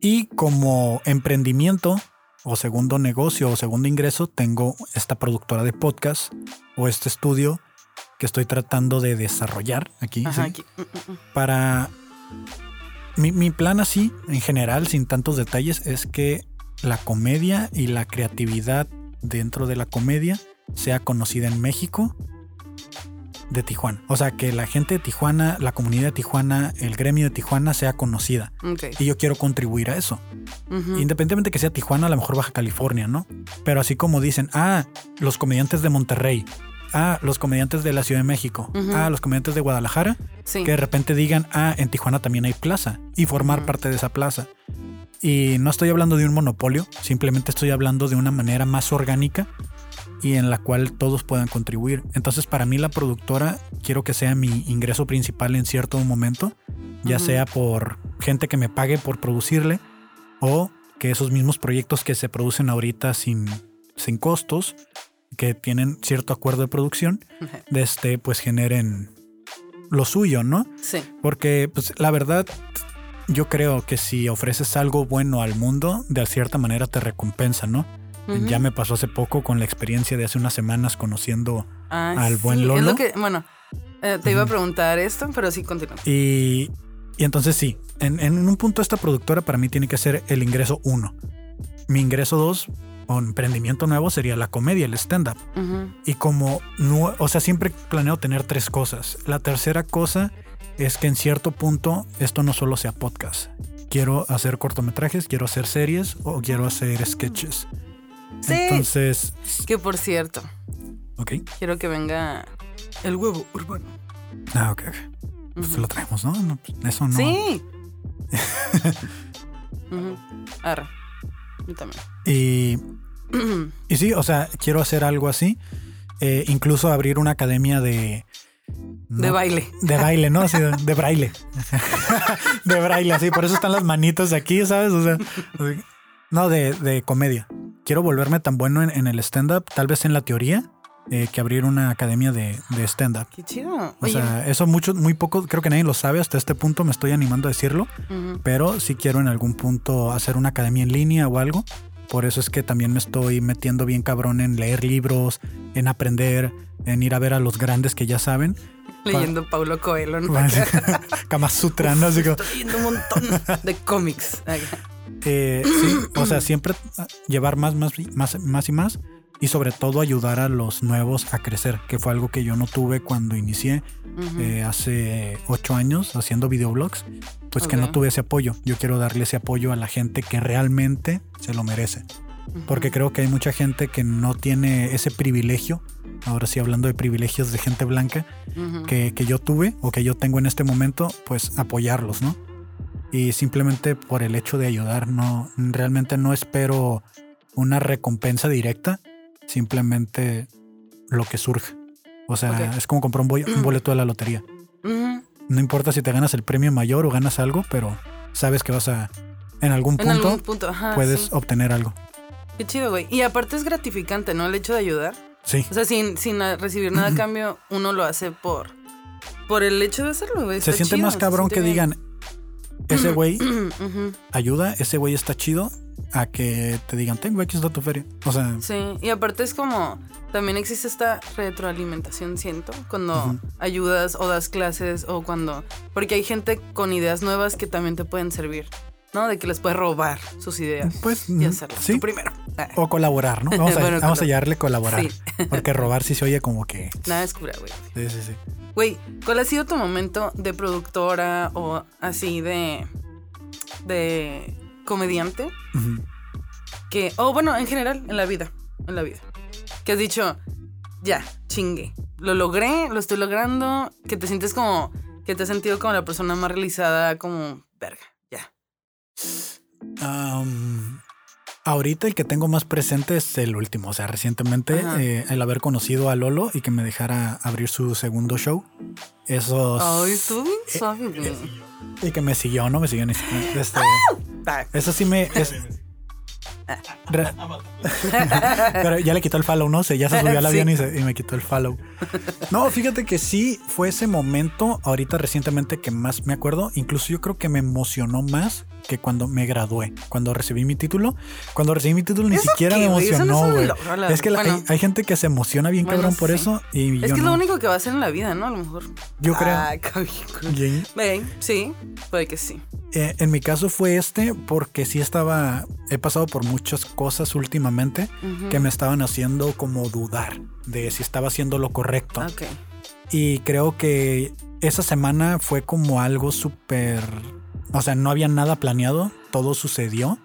Y como emprendimiento o segundo negocio o segundo ingreso, tengo esta productora de podcast o este estudio que estoy tratando de desarrollar aquí. Ajá, ¿sí? aquí. Mm, mm, mm. Para mi, mi plan así, en general, sin tantos detalles, es que la comedia y la creatividad dentro de la comedia sea conocida en México de Tijuana. O sea, que la gente de Tijuana, la comunidad de Tijuana, el gremio de Tijuana sea conocida. Ok. Y yo quiero contribuir a eso. Independientemente que sea Tijuana, a lo mejor Baja California, ¿no? Pero así como dicen, ah, los comediantes de Monterrey, ah, los comediantes de la Ciudad de México, Ujú. ah, los comediantes de Guadalajara, Sí. que de repente digan, ah, en Tijuana también hay plaza y formar parte de esa plaza. Y no estoy hablando de un monopolio, simplemente estoy hablando de una manera más orgánica y en la cual todos puedan contribuir. Entonces, para mí la productora quiero que sea mi ingreso principal en cierto momento, ya sea por gente que me pague por producirle o que esos mismos proyectos que se producen ahorita sin, sin costos, que tienen cierto acuerdo de producción, de este, pues generen lo suyo, ¿no? Sí. Porque, pues, la verdad, yo creo que si ofreces algo bueno al mundo, de cierta manera te recompensa, ¿no? Ya me pasó hace poco con la experiencia de hace unas semanas conociendo Ah, al buen sí, Es Lolo. lo que, bueno, eh, te iba a preguntar esto, pero sí, continúa. y, y entonces sí, en, en un punto esta productora para mí tiene que ser el ingreso uno. Mi ingreso dos o emprendimiento nuevo sería la comedia, el stand-up. Y como, no, o sea, siempre planeo tener tres cosas. La tercera cosa es que en cierto punto esto no solo sea podcast. Quiero hacer cortometrajes, quiero hacer series o quiero hacer sketches. Sí. Entonces, Que por cierto, ok. quiero que venga el huevo urbano. Ah, ok, ok. Pues Ujú. lo traemos, ¿no? No, pues, Eso no. Sí. Arre. Yo también. Y, y sí, o sea, quiero hacer algo así. Eh, incluso abrir una academia de. De baile. De baile, ¿no? Así de, de braille. de braille, así. Por eso están las manitos aquí, ¿sabes? O sea, no, de, de comedia. Quiero volverme tan bueno en, en el stand-up, tal vez en la teoría, eh, que abrir una academia de, de stand-up. Qué chido. O Oye, sea, eso mucho, muy poco, creo que nadie lo sabe hasta este punto, me estoy animando a decirlo, pero sí quiero en algún punto hacer una academia en línea o algo. Por eso es que también me estoy metiendo bien cabrón en leer libros, en aprender, en ir a ver a los grandes que ya saben. leyendo Paulo Coelho. ¿no? Kama Sutra, ¿no? Estoy leyendo un montón de cómics. eh, o sea, siempre llevar más, más, más, más y más. Y sobre todo ayudar a los nuevos a crecer, que fue algo que yo no tuve cuando inicié Ujú. eh, hace ocho años haciendo videoblogs. Pues que no tuve ese apoyo. Yo quiero darle ese apoyo a la gente que realmente se lo merece. Porque creo que hay mucha gente que no tiene ese privilegio. Ahora sí, hablando de privilegios de gente blanca, Ujú. que, que yo tuve o que yo tengo en este momento, pues apoyarlos, ¿no? Y simplemente por el hecho de ayudar, no, realmente no espero una recompensa directa, simplemente lo que surge. O sea, es como comprar un, boleto de la lotería. No importa si te ganas el premio mayor o ganas algo, pero sabes que vas a, en algún En punto, algún punto, ajá. puedes sí. obtener algo. Qué chido, güey. Y aparte es gratificante, ¿no? El hecho de ayudar. Sí, O sea, sin, sin recibir nada a cambio, uno lo hace por, por el hecho de hacerlo, güey. se siente chido, más cabrón siente que bien. digan, ese güey ayuda, ese güey está chido a que te digan, tengo aquí está tu feria. O sea, Sí, y aparte es como, también existe esta retroalimentación, siento, cuando ayudas o das clases o cuando, porque hay gente con ideas nuevas que también te pueden servir, ¿no? De que les puedes robar sus ideas Pues, y mm, hacerlas sí. tú primero. Ah, o colaborar, ¿no? Vamos a, Bueno, vamos a colaborar. Sí. Porque robar sí se oye como que. Nada es cura, güey. Sí, sí, sí. Güey, ¿cuál ha sido tu momento de productora o así de, de comediante? Que, o bueno, en general, en la vida, en la vida, que has dicho, ya, chingue, lo logré, lo estoy logrando, que te sientes como, que te has sentido como la persona más realizada, como, verga, ya. Am, ahorita el que tengo más presente es el último. O sea, recientemente eh, el haber conocido a Lolo y que me dejara abrir su segundo show. Esos. Ay, bien suave, güey. Y que me siguió, ¿no? Me siguió en Instagram. Este, Ah, eso sí me. es- Pero ya le quitó el follow, ¿no? O sea, ya se subió al Sí. avión y, se- y me quitó el follow. No, fíjate que sí fue ese momento, ahorita recientemente, que más me acuerdo. Incluso yo creo que me emocionó más que cuando me gradué, cuando recibí mi título. Cuando recibí mi título ni ¿Eso siquiera qué, me emocionó, güey. la- Es que bueno. hay, hay gente que se emociona bien Bueno, cabrón por sí. eso y es yo que es no. lo único que va a hacer en la vida, ¿no? A lo mejor. Yo creo. Ah. Bien. Sí, puede que sí. Eh, en mi caso fue este porque sí estaba, he pasado por muchas cosas últimamente que me estaban haciendo como dudar de si estaba haciendo lo correcto. Y creo que esa semana fue como algo súper, o sea, no había nada planeado, todo sucedió.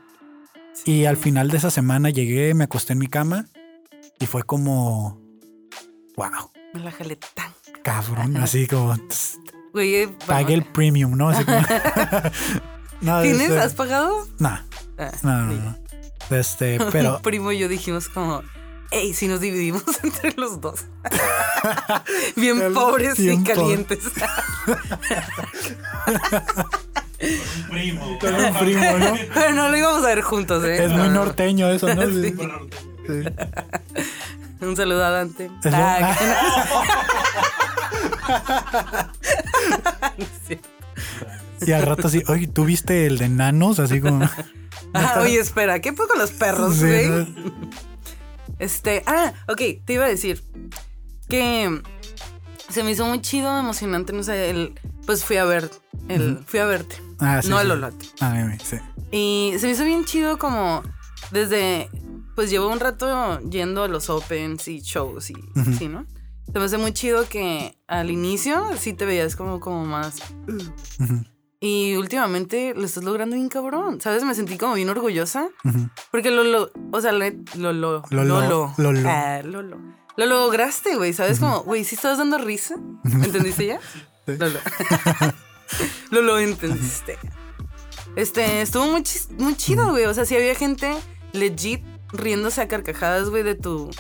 Y al final de esa semana llegué, me acosté en mi cama y fue como, wow, Me la jalé tan. cabrón, así como, tss, Güey, eh, pagué el premium, ¿no? Así como, no, ¿Tienes? este- ¿Has pagado? nah, Ah, no, no, sí. no. Este, pero Mi primo y yo dijimos como, hey, si nos dividimos entre los dos. Bien pobres y calientes. Un primo. con un primo, ¿no? Pero no lo íbamos a ver juntos, ¿eh? Es No, muy no. norteño eso, ¿no? Sí. Sí. Sí. Un saludo a Dante. Ah. Y al rato así, oye, ¿tú viste el de nanos? Así como. Ah, oye, espera, ¿qué fue con los perros, Sí, güey? ¿no? Este, ah, ok, te iba a decir que se me hizo muy chido, emocionante, no sé, el, pues fui a ver, el, fui a verte, Ah, sí, no sí. al Lolote. Ah, bien, sí. Y se me hizo bien chido como desde, pues llevo un rato yendo a los opens y shows y Ujú. sí, ¿no? Se me hace muy chido que al inicio sí te veías como, como más... Ujú, Y últimamente lo estás logrando bien cabrón, ¿sabes? Me sentí como bien orgullosa. Porque lo, lo o sea, lo, lo, Lolo. Lolo. Ah, Lolo. Lo lograste, güey, ¿sabes? Como, güey, sí estabas dando risa. ¿Entendiste ya? Lolo. lo lo entendiste. Este, estuvo muy, chis- muy chido, güey. O sea, sí había gente legit riéndose a carcajadas, güey, de tu,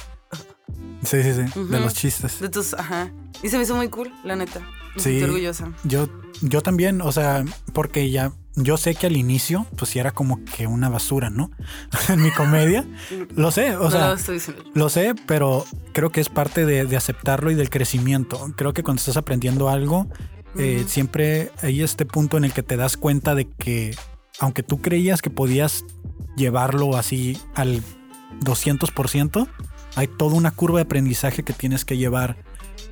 Sí, sí, sí. De los chistes. de tus, ajá. Y se me hizo muy cool, la neta. Me Sí. sentí orgullosa. Yo, yo también, o sea, porque ya. Yo sé que al inicio, pues sí era como que una basura, ¿no? en mi comedia. Lo sé, o sea. lo estoy sé, pero creo que es parte de, de aceptarlo y del crecimiento. Creo que cuando estás aprendiendo algo, eh, siempre hay este punto en el que te das cuenta de que, aunque tú creías que podías llevarlo así al 200%, hay toda una curva de aprendizaje que tienes que llevar.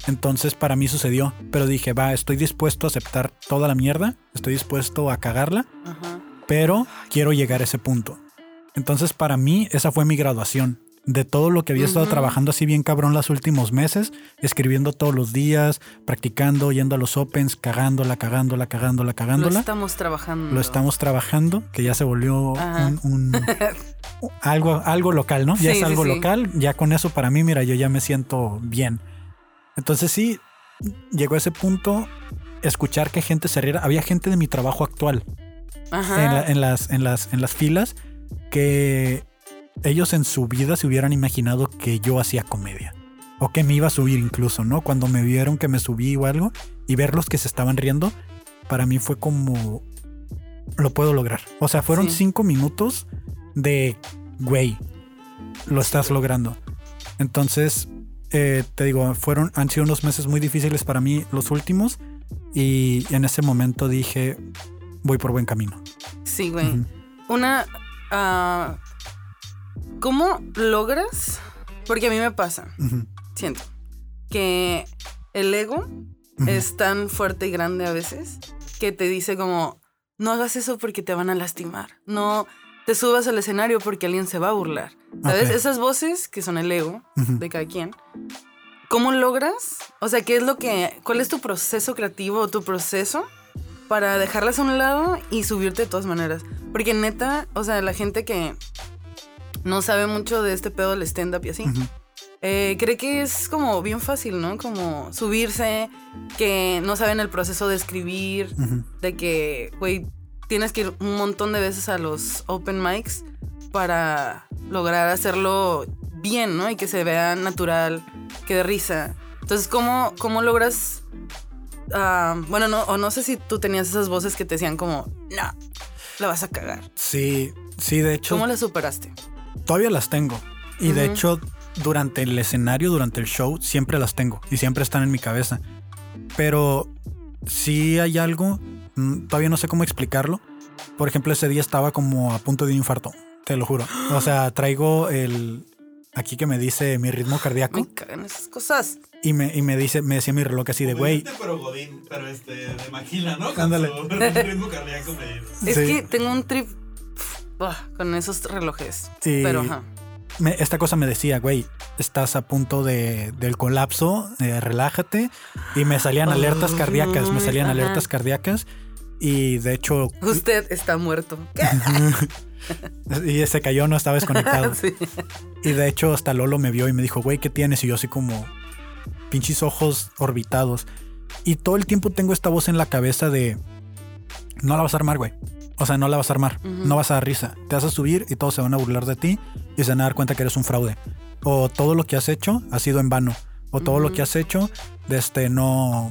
Entonces para mí sucedió, pero dije, va, estoy dispuesto a aceptar toda la mierda, estoy dispuesto a cagarla, Ajá. pero quiero llegar a ese punto. Entonces, para mí, esa fue mi graduación. De todo lo que había estado Ujú. trabajando así bien cabrón los últimos meses, escribiendo todos los días, practicando, yendo a los opens, cagándola, cagándola, cagándola, Lo cagándola. estamos trabajando. Lo estamos trabajando, que ya se volvió un, un- algo, algo local, ¿no? Ya Sí, es algo sí. local, ya con eso para mí, mira, yo ya me siento bien. Entonces sí, llegó a ese punto, escuchar que gente se riera. Había gente de mi trabajo actual Ajá. en, la- en las, en, las, en las filas que ellos en su vida se hubieran imaginado que yo hacía comedia. O que me iba a subir incluso, ¿no? Cuando me vieron que me subí o algo y verlos que se estaban riendo, para mí fue como... Lo puedo lograr. O sea, fueron Sí. cinco minutos de, güey, lo estás logrando. Entonces, eh, te digo, fueron, han sido unos meses muy difíciles para mí los últimos y en ese momento dije, voy por buen camino. Sí, güey. Una, ah, ¿cómo logras? Porque a mí me pasa, siento, que el ego es tan fuerte y grande a veces que te dice como, no hagas eso porque te van a lastimar. No te subas al escenario porque alguien se va a burlar. ¿Sabes? Esas voces que son el ego de cada quien. ¿Cómo logras? O sea, ¿qué es lo que, cuál es tu proceso creativo o tu proceso para dejarlas a un lado y subirte de todas maneras? Porque neta, o sea, la gente que no sabe mucho de este pedo del stand-up y así, eh, cree que es como bien fácil, ¿no? Como subirse, que no saben el proceso de escribir, de que, güey, tienes que ir un montón de veces a los open mics para lograr hacerlo bien, ¿no? Y que se vea natural, que de risa. Entonces, ¿cómo, cómo logras... ah, bueno, no, o no sé si tú tenías esas voces que te decían como, no, la vas a cagar. Sí, sí, de hecho, ¿Cómo las superaste? todavía las tengo. Y de hecho, durante el escenario, durante el show, siempre las tengo y siempre están en mi cabeza. Pero si hay algo, todavía no sé cómo explicarlo. Por ejemplo, ese día estaba como a punto de un infarto, te lo juro. O sea, traigo el aquí que me dice mi ritmo cardíaco Me cagan esas cosas. y me, y me dice, me decía mi reloj así de güey. Pero Godín, pero este, de maquila, ¿no? Con Ándale. su ritmo cardíaco medido. Es Sí. que tengo un trip ah, con esos relojes. Y- Pero, ajá. me- esta cosa me decía, güey, estás a punto de, del colapso, eh, relájate. Y me salían alertas cardíacas, me salían Ajá. alertas cardíacas. Y de hecho, Usted está muerto. y se cayó, no estaba desconectado. Sí. Y de hecho, hasta Lolo me vio y me dijo, güey, ¿qué tienes? Y yo así como pinches ojos orbitados. Y todo el tiempo tengo esta voz en la cabeza de, no la vas a armar, güey. O sea, no la vas a armar, no vas a dar risa. Te vas a subir y todos se van a burlar de ti y se van a dar cuenta que eres un fraude. O todo lo que has hecho ha sido en vano. O todo lo que has hecho, este, no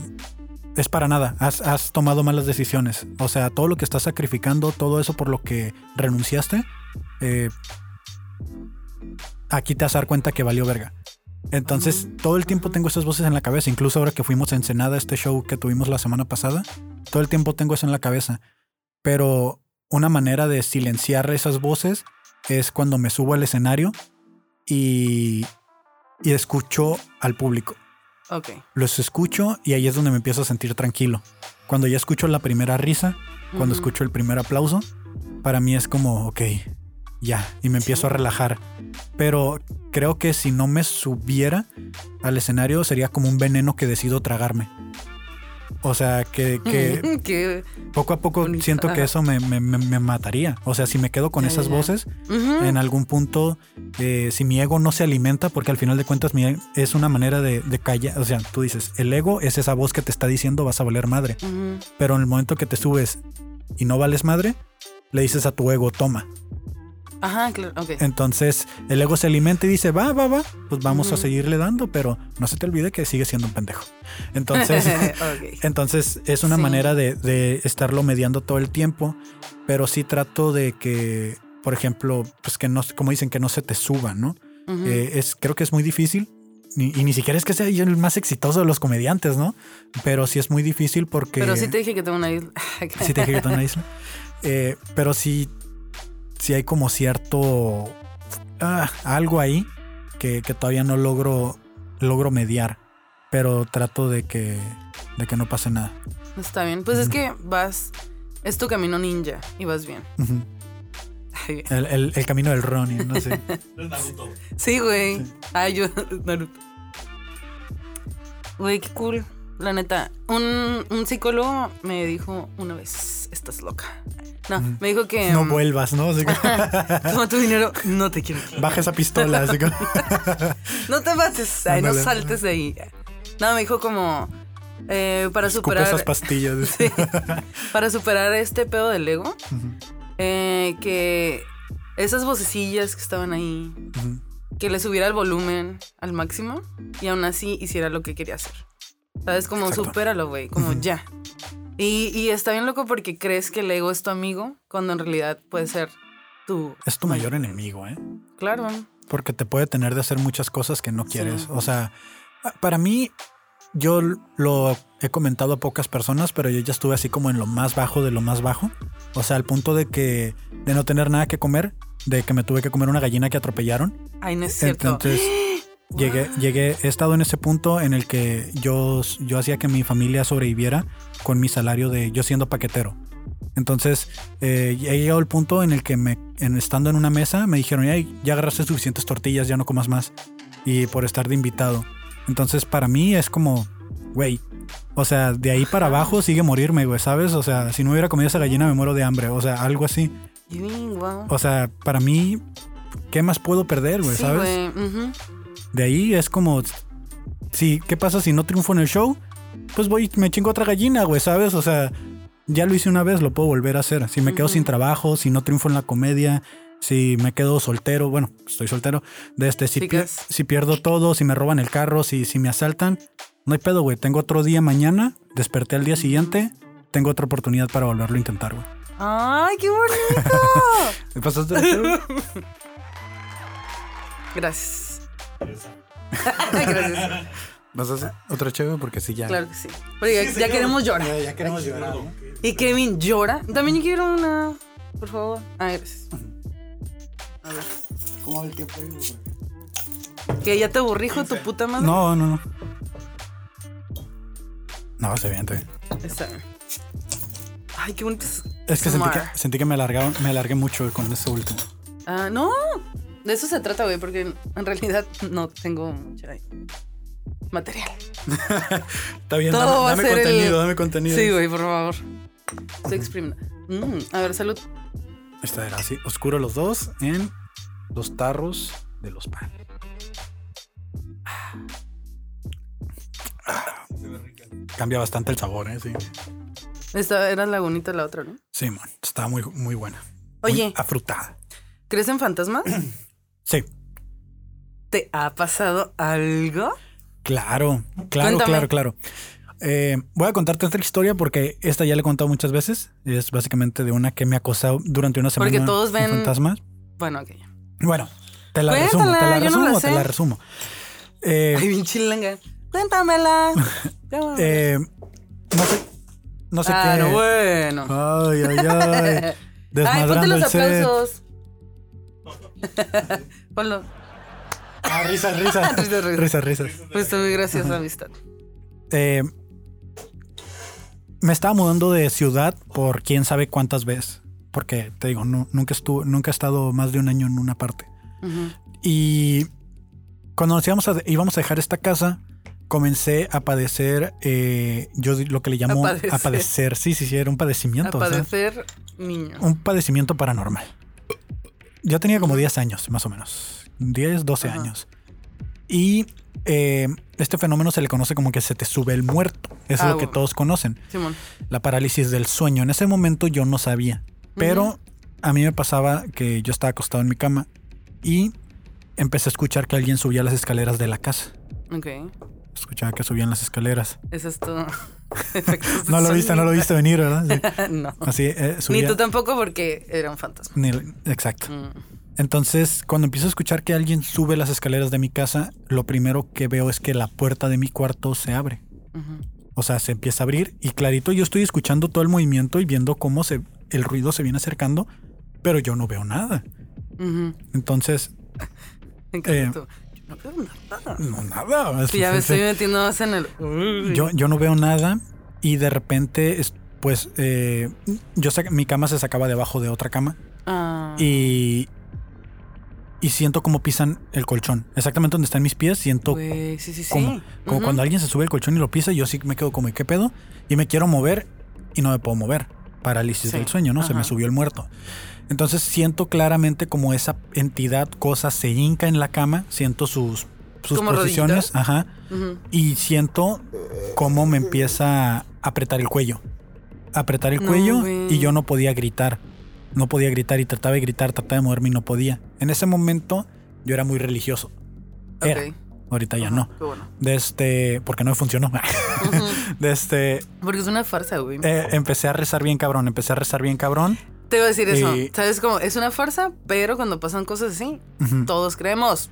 es para nada. Has, has tomado malas decisiones. O sea, todo lo que estás sacrificando, todo eso por lo que renunciaste, eh, aquí te vas a dar cuenta que valió verga. Entonces, todo el tiempo tengo esas voces en la cabeza. Incluso ahora que fuimos a Ensenada, este show que tuvimos la semana pasada, todo el tiempo tengo eso en la cabeza. Pero una manera de silenciar esas voces es cuando me subo al escenario y, y escucho al público. Ok. Los escucho y ahí es donde me empiezo a sentir tranquilo. Cuando ya escucho la primera risa, cuando escucho el primer aplauso, para mí es como, ok, ya, y me empiezo a relajar. Pero creo que si no me subiera al escenario sería como un veneno que decido tragarme. O sea, que, que Que- poco a poco Bonito, siento que eso me, me- me- mataría. O sea, si me quedo con Ya, esas ya, voces, en algún punto, eh, si mi ego no se alimenta, porque al final de cuentas mi es una manera de, de callar, o sea, tú dices, el ego es esa voz que te está diciendo vas a valer madre, pero en el momento que te subes y no vales madre, le dices a tu ego, toma. Ajá, claro. Ok. Entonces el ego se alimenta y dice, va, va, va, pues vamos a seguirle dando, pero no se te olvide que sigue siendo un pendejo. Entonces... Entonces es una Sí. manera de, de estarlo mediando todo el tiempo, pero sí trato de que, por ejemplo, pues que no, como dicen, que no se te suba, ¿no? Eh, es, creo que es muy difícil. y ni siquiera es que sea yo el más exitoso de los comediantes, ¿no? Pero sí es muy difícil porque... Pero sí te dije que tengo una isla. sí te dije que en la isla. Eh, pero sí, sí hay como cierto... ah, algo ahí que, que todavía no logro, logro mediar. Pero trato de que, de que no pase nada. Está bien. Pues es que vas. Es tu camino ninja y vas bien. Bien. El, el- el camino del Ronin, no sé. Es Naruto. Sí, güey. Ay, yo. Naruto. Güey, qué cool. La neta. Un, un psicólogo me dijo una vez: Estás loca. No, Ujú. me dijo que. No mm, vuelvas, ¿no? Así que, Toma tu dinero. No te quiero. baja esa pistola. Así que, No te mates. Ay, no saltes de ahí. No, me dijo como. eh, para escupe superar. esas pastillas. Sí. para superar este pedo del ego. Eh, que esas vocecillas que estaban ahí. que le subiera el volumen al máximo y aún así hiciera lo que quería hacer. ¿Sabes? Como Exacto. supéralo, güey, como ya. Y, y está bien loco porque crees que el ego es tu amigo cuando en realidad puede ser tu... Es tu mayor enemigo, ¿eh? Claro. Porque te puede tener de hacer muchas cosas que no quieres. Sí. O sea, para mí, yo lo he comentado a pocas personas, pero yo ya estuve así como en lo más bajo de lo más bajo. O sea, al punto de que de no tener nada que comer, de que me tuve que comer una gallina que atropellaron. Ay, no es cierto. Entonces, llegué, llegué, he estado en ese punto en el que yo, yo hacía que mi familia sobreviviera con mi salario de yo siendo paquetero. Entonces, eh, he llegado al punto en el que me, en- estando en una mesa, me dijeron, "Ay, ya agarraste suficientes tortillas, ya no comas más. Y por estar de invitado. Entonces, para mí es como, güey. O sea, de ahí para abajo sigue morirme, güey, ¿sabes? O sea, si no hubiera comido esa gallina me muero de hambre. O sea, algo así. O sea, para mí, ¿qué más puedo perder, güey? sí, ¿Sabes? güey. De ahí es como, sí, ¿qué pasa si no triunfo en el show? Pues voy, me chingo otra gallina, güey, ¿sabes? O sea, ya lo hice una vez, lo puedo volver a hacer. Si me quedo sin trabajo, si no triunfo en la comedia, si me quedo soltero, bueno, estoy soltero, de este, si, pierdo todo, si me roban el carro, si, si me asaltan, no hay pedo, güey. Tengo otro día mañana, desperté al día siguiente, tengo otra oportunidad para volverlo a intentar, güey. Ay, qué bonito. ¿Me pasaste? Gracias. Gracias. ¿Vas a hacer otra chévere? Porque sí, ya. Claro que sí. Pero ya, ya queremos llorar. Ya, ya queremos llorar, ¿no? Y Kevin llora. También yo quiero una. Por favor. Ah, gracias. A ver. ¿Cómo va el tiempo? Que ya te aburrí, hijo de tu puta madre. No, no, no. No, está bien, está bien. Está bien. Ay, qué bonito. es- Es que sentí que, sentí que me, alargaron, me alargué mucho con ese último. Ah, no. De eso se trata, güey, porque en realidad no tengo mucha material. Está bien, Todo dame, va a dame ser el- contenido, dame contenido. Sí, güey, por favor. Estoy exprimiendo. Mm, a ver, salud. Esta era así, oscuro los dos en los tarros de los pan. Cambia bastante el sabor, ¿eh? Sí, Esta era lagunita la otra, ¿no? sí man, está muy, muy buena. Muy Oye, afrutada. ¿crees en fantasmas? Sí, ¿Te ha pasado algo? Claro, claro, Cuéntame. claro, claro. Eh, voy a contarte otra historia porque esta ya la he contado muchas veces. Es básicamente de una que me ha acosado durante una semana. Porque todos ven- fantasmas. Bueno, ok. Bueno, te la Cuéntala, resumo, te la no resumo, la te la resumo. Eh, Ay, bien chilanga. Cuéntamela. Eh, no sé, no sé ah, qué. no, bueno. Ay, ay, ay. Ay, Desmadrando ponte los aplausos. Ponlo. Ah, risas, risas. Risas, risas. risas, risas. Pues estoy muy graciosa, amistad. Eh, me estaba mudando de ciudad por quién sabe cuántas veces. Porque te digo, no, nunca, estuve, nunca he estado más de un año en una parte. Y cuando nos íbamos a, íbamos a dejar esta casa, comencé a padecer, eh, yo lo que le llamo A a padecer. Sí, sí, sí, era un A padecimiento. o sea, padecer niño. un padecimiento paranormal. Yo tenía como 10 años, más o menos. 10, 12 Ajá. años. Y eh, este fenómeno se le conoce como que se te sube el muerto. Eso Ah, es lo que todos conocen. Simón. La parálisis del sueño. En ese momento yo no sabía. Pero a mí me pasaba que yo estaba acostado en mi cama y empecé a escuchar que alguien subía las escaleras de la casa. Ok. Escuchaba que subían las escaleras. Eso es todo. No lo viste, no lo viste venir, ¿verdad? Sí. no. Así, eh, Ni subía. tú tampoco porque era un fantasma. Ni- exacto. Mm. Entonces, cuando empiezo a escuchar que alguien sube las escaleras de mi casa, lo primero que veo es que la puerta de mi cuarto se abre. O sea, se empieza a abrir y clarito yo estoy escuchando todo el movimiento y viendo cómo se, el ruido se viene acercando, pero yo no veo nada. Entonces, Eh. Yo no veo nada. no nada. Sí, ya me estoy metiendo más en el. Yo, yo no veo nada y de repente, es- pues, eh, yo mi cama se sacaba debajo de otra cama Ah. y, y siento como pisan el colchón. Exactamente donde están mis pies, siento Güey, sí, sí, sí. como, cuando alguien se sube el colchón y lo pisa, yo sí me quedo como, ¿qué pedo? Y me quiero mover y no me puedo mover. Parálisis del sueño, ¿no? Se me subió el muerto. Entonces siento claramente como esa entidad, cosa, se hinca en la cama, siento sus, sus ¿Como posiciones, ajá, y siento cómo me empieza a apretar el cuello. Apretar el No, cuello y yo no podía gritar. No podía gritar y trataba de gritar, trataba de moverme y no podía. En ese momento yo era muy religioso. Era. Ok. Ahorita ya Ajá, no. Qué bueno. De este, porque no funcionó. Ujú. De este, Porque es una farsa, güey. eh, empecé a rezar bien cabrón, empecé a rezar bien cabrón. Te iba a decir eso. y- ¿Sabes cómo? Es una farsa, pero cuando pasan cosas así, Ujú. todos creemos.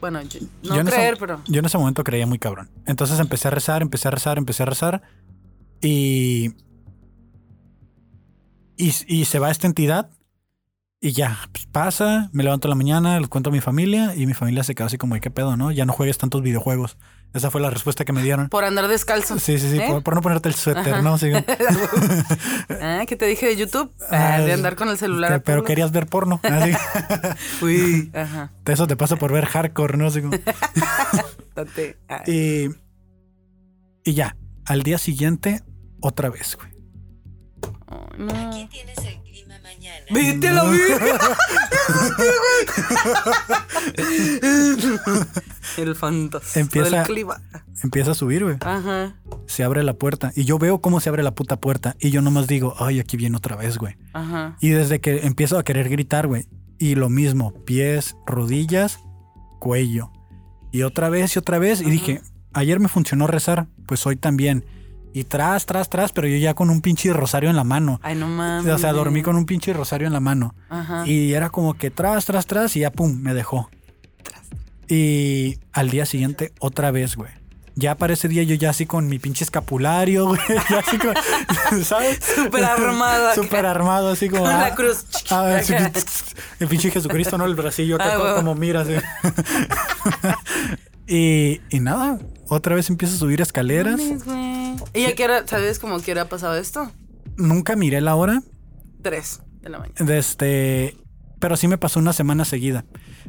Bueno, yo- no Yo en ese- creer, pero. Yo en ese momento creía muy cabrón. Entonces empecé a rezar, empecé a rezar, empecé a rezar. Y. Y, y se va esta entidad. Y ya, pues pasa, me levanto en la mañana, les cuento a mi familia. Y mi familia se quedó así como, "¿Y ¿qué pedo, no? Ya no juegues tantos videojuegos. Esa fue la respuesta que me dieron. Por andar descalzo. Sí, sí, sí, ¿Eh? por, por no ponerte el suéter, Ajá. ¿no? Sí, ah, ¿qué te dije de YouTube? Ah, de Ah, andar con el celular. que- a pero querías ver porno. Así. Uy, ajá. Eso te pasa por ver hardcore, ¿no? Así como- ah. Y, y ya, al día siguiente, otra vez, güey. No. Aquí tienes el clima mañana. Vete a la vida. El fantasma Empieza- del clima. Empieza a subir, güey. Ajá, Se abre la puerta. Y yo veo cómo se abre la puta puerta. Y yo nomás digo, ay, aquí viene otra vez, güey. ajá. Y desde que empiezo a querer gritar, güey. Y lo mismo, pies, rodillas, cuello. Y otra vez y otra vez. Y dije, ayer me funcionó rezar, pues hoy también. Y tras, tras, tras, pero yo ya con un pinche rosario en la mano. Ay, no mames. O sea, dormí con un pinche rosario en la mano. Ajá. Y era como que tras, tras, tras y ya pum, me dejó. Y al día siguiente, otra vez, güey. Ya para ese día yo ya así con mi pinche escapulario, güey. Ya así con, ¿sabes? Súper armado. Súper armado, así como... Con ah, la cruz. ah, sí, el pinche Jesucristo, ¿no? El bracillo acá Ah, como, huevo. como mira, así. y, y nada, otra vez empiezo a subir escaleras. Mames, güey. ¿Y a qué hora, sabes cómo que hora ha pasado esto? Nunca miré la hora. Tres de la mañana. de este, pero sí me pasó una semana seguida.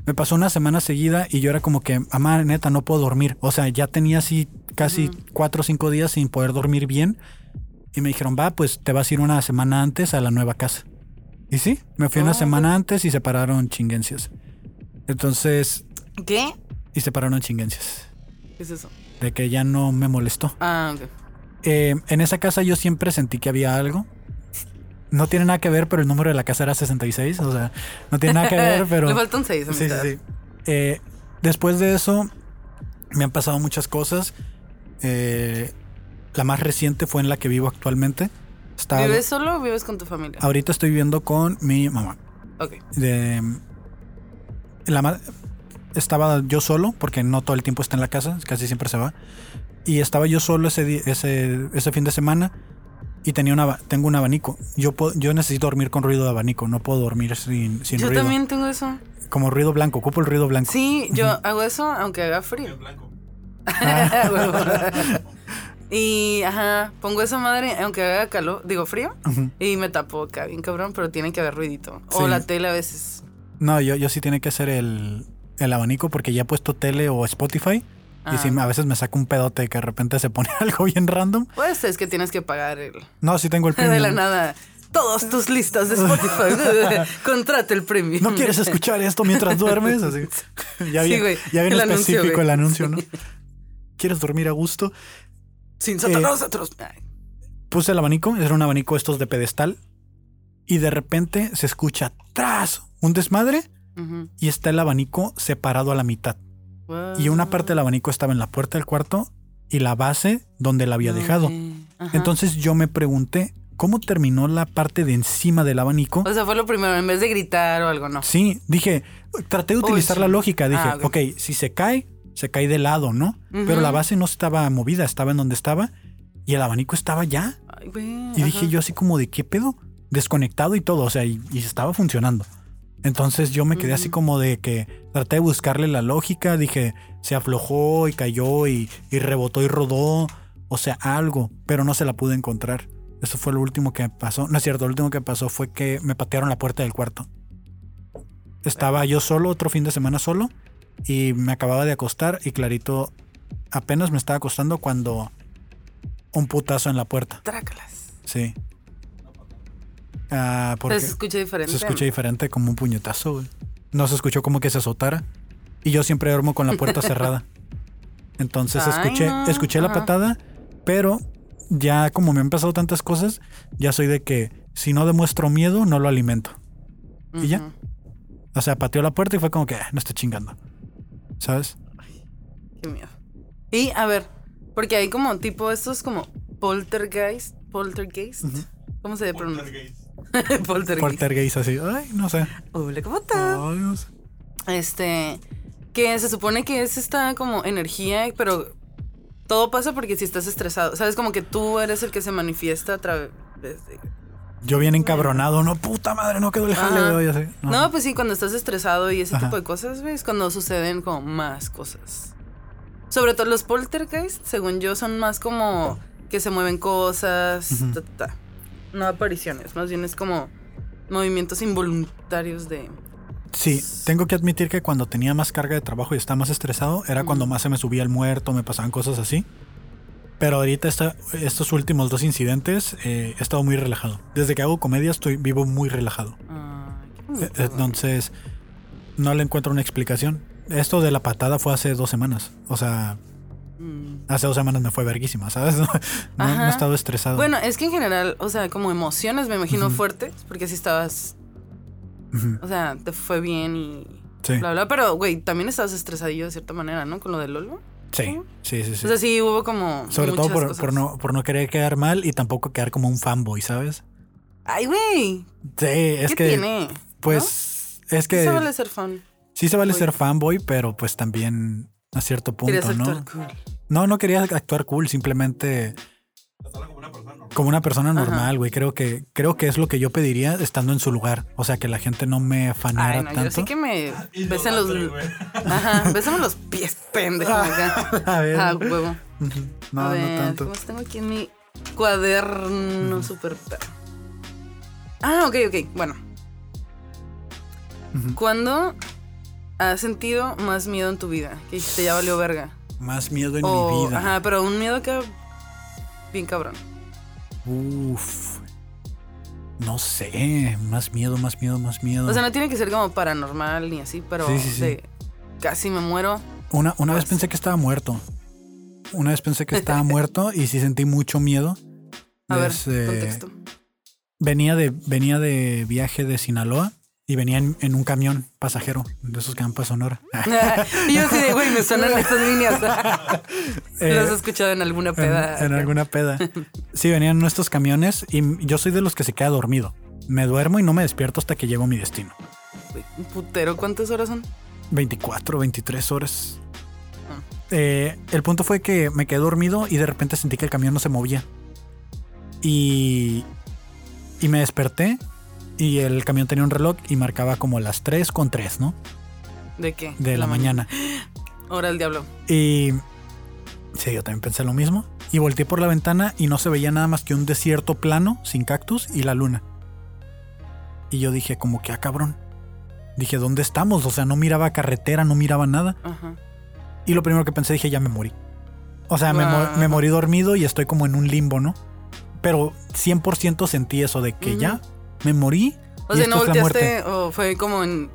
Me pasó una semana seguida y yo era como que, mamá, neta, no puedo dormir. O sea, ya tenía así casi cuatro o cinco días sin poder dormir bien. Y me dijeron, va, pues te vas a ir una semana antes a la nueva casa. Y sí, me fui una Oh, semana antes y separaron chingencias. Entonces, ¿Qué? y separaron chingencias. ¿Qué es eso? De que ya no me molestó. Ah, ok. Eh, en esa casa yo siempre sentí que había algo. No tiene nada que ver, pero el número de la casa era 66. O sea, no tiene nada que ver, pero... Le falta un seis. Sí, sí, sí. Eh, después de eso, me han pasado muchas cosas. Eh, la más reciente fue en la que vivo actualmente. ¿Vives solo o vives con tu familia? ahorita estoy viviendo con mi mamá. Ok. De, la estaba yo solo, porque no todo el tiempo está en la casa, casi siempre se va. Y estaba yo solo ese, ese, ese fin de semana y tenía una, tengo un abanico. Yo, puedo- yo necesito dormir con ruido de abanico, no puedo dormir sin, sin Yo ruido. también tengo eso. Como ruido blanco, ocupo el ruido blanco. Sí, yo hago eso aunque haga frío. Y, ajá, pongo esa madre aunque haga calor, digo frío, y me tapo acá bien cabrón, pero tiene que haber ruidito. O Sí. la tele a veces. No, yo, yo sí tiene que ser el, el abanico porque ya he puesto tele o Spotify. Y Ah. sí, a veces me saca un pedote que de repente se pone algo bien random. Pues es que tienes que pagar el... No, sí tengo el De la nada. Todas tus listas de Spotify. Contrate el premio. ¿No quieres escuchar esto mientras duermes? Así. Ya Sí, bien, güey. ya bien El anuncio, específico güey. el anuncio, ¿no? ¿Quieres dormir a gusto? Sin Eh, Satanás atroz. Ay, Puse el abanico, era un abanico estos de pedestal. Y de repente se escucha tras un desmadre y está el abanico separado a la mitad. Y una parte del abanico estaba en la puerta del cuarto y la base donde la había dejado. Ajá. Entonces yo me pregunté, ¿cómo terminó la parte de encima del abanico? O sea, fue lo primero, en vez de gritar o algo, ¿no? Sí, dije, traté de utilizar la lógica. Dije, Ah, ok. ok, si se cae, se cae de lado, ¿no? Pero la base no estaba movida, estaba en donde estaba y el abanico estaba ya. Ay, Y dije yo así como de qué pedo, desconectado y todo, o sea, y, y estaba funcionando. Entonces yo me quedé así como de que traté de buscarle la lógica, dije, se aflojó y cayó y, y rebotó y rodó, o sea, algo, pero no se la pude encontrar. Eso fue lo último que pasó. No es cierto, lo último que pasó fue que me patearon la puerta del cuarto. Estaba yo solo, otro fin de semana solo, y me acababa de acostar y clarito apenas me estaba acostando cuando un putazo en la puerta. Trácalas. Sí. Ah, porque se escucha diferente. se escucha diferente como un puñetazo, güey. No se escuchó como que se azotara. Y yo siempre duermo con la puerta cerrada. Entonces Ay, escuché, no. escuché la patada, pero ya como me han pasado tantas cosas, ya soy de que si no demuestro miedo, no lo alimento. ¿Y ya? O sea, pateó la puerta y fue como que "Ah, no está chingando. ¿Sabes? Qué miedo. Y a ver, porque hay como tipo estos como poltergeist. Poltergeist. ¿Cómo se pronuncia? Poltergeist. poltergeist. Así. Ay, no sé. Hola, ¿cómo estás? Ay, no sé. Este. Que se supone que es esta como energía, pero todo pasa porque si estás estresado, sabes como que tú eres el que se manifiesta a través de... Yo bien encabronado, no, puta madre, no quedó el jale, güey, así. No. pues sí, cuando estás estresado y ese Ajá. tipo de cosas, ¿ves? Cuando suceden como más cosas. Sobre todo los poltergeist, según yo, son más como que se mueven cosas, ta, ta, ta. No apariciones, más bien es como movimientos involuntarios de... Sí, tengo que admitir que cuando tenía más carga de trabajo y estaba más estresado, era cuando más se me subía el muerto, me pasaban cosas así. Pero ahorita esta- estos últimos dos incidentes eh, he estado muy relajado. Desde que hago comedia estoy vivo muy relajado. ah, bonito. Entonces, no le encuentro una explicación. Esto de la patada fue hace dos semanas. O sea. Hace dos semanas me fue verguísima, ¿sabes? No, he estado estresado. Bueno, es que en general, o sea, como emociones me imagino fuertes, porque si estabas, o sea, te fue bien y Sí, bla, bla, pero, güey, también estabas estresadillo de cierta manera, ¿no? Con lo de Lolo. sí, sí, sí. sí. O sea, sí hubo como. Sobre todo por, cosas. por no, por no querer quedar mal y tampoco quedar como un fanboy, ¿sabes? Ay, güey. Sí, es ¿Qué que. tiene? Pues es que Se vale ser fan. sí se vale ser fanboy, pero pues también a cierto punto, ¿no? actuar cool. No, no quería actuar cool, simplemente como una persona normal. como una persona Ajá. normal, güey. Creo que creo que es lo que yo pediría estando en su lugar, o sea, que la gente no me fanara Ay, no, yo tanto. sí que me Y besen los. Ajá, los pies, pendejo. acá. a ver. Ah, huevo. No, A no tanto. ¿cómo tengo aquí en mi cuaderno super perro? Ah, ok, ok. Bueno. Ujú. ¿Cuándo has sentido más miedo en tu vida? Que dijiste, ya valió verga. Más miedo en O- mi vida. Ajá, pero un miedo que. Bien cabrón. Uf. No sé, más miedo, más miedo, más miedo. O sea, no tiene que ser como paranormal ni así, pero Sí, sí, sí. de casi me muero. Una, una vez Pues- pensé que estaba muerto. Una vez pensé que estaba muerto y sí sentí mucho miedo. A ver, Es, eh, contexto. venía de, venía de viaje de Sinaloa y venía en, en un camión pasajero, de esos que van para Sonora. y yo así de, güey, me suenan estas líneas. Eh, Los he escuchado en alguna peda. en alguna peda. Sí, venían en estos camiones y yo soy de los que se queda dormido. Me duermo y no me despierto hasta que llego a mi destino. Putero, ¿cuántas horas son? 24, 23 horas. Ah. Eh, el punto fue que me quedé dormido y de repente sentí que el camión no se movía. Y, y me desperté y el camión tenía un reloj y marcaba como las 3 con 3, ¿no? ¿De qué? De la, mañana. Hora del diablo. Y sí, yo también pensé lo mismo. Y volteé por la ventana y no se veía nada más que un desierto plano, sin cactus y la luna. Y yo dije, como que, ah, cabrón. Dije, ¿dónde estamos? O sea, no miraba carretera, no miraba nada. Ajá. Y lo primero que pensé, dije, ya me morí. O sea, me, Ah. me morí dormido y estoy como en un limbo, ¿no? Pero 100% sentí eso de que ya me morí. O sea, ¿no volteaste o fue como en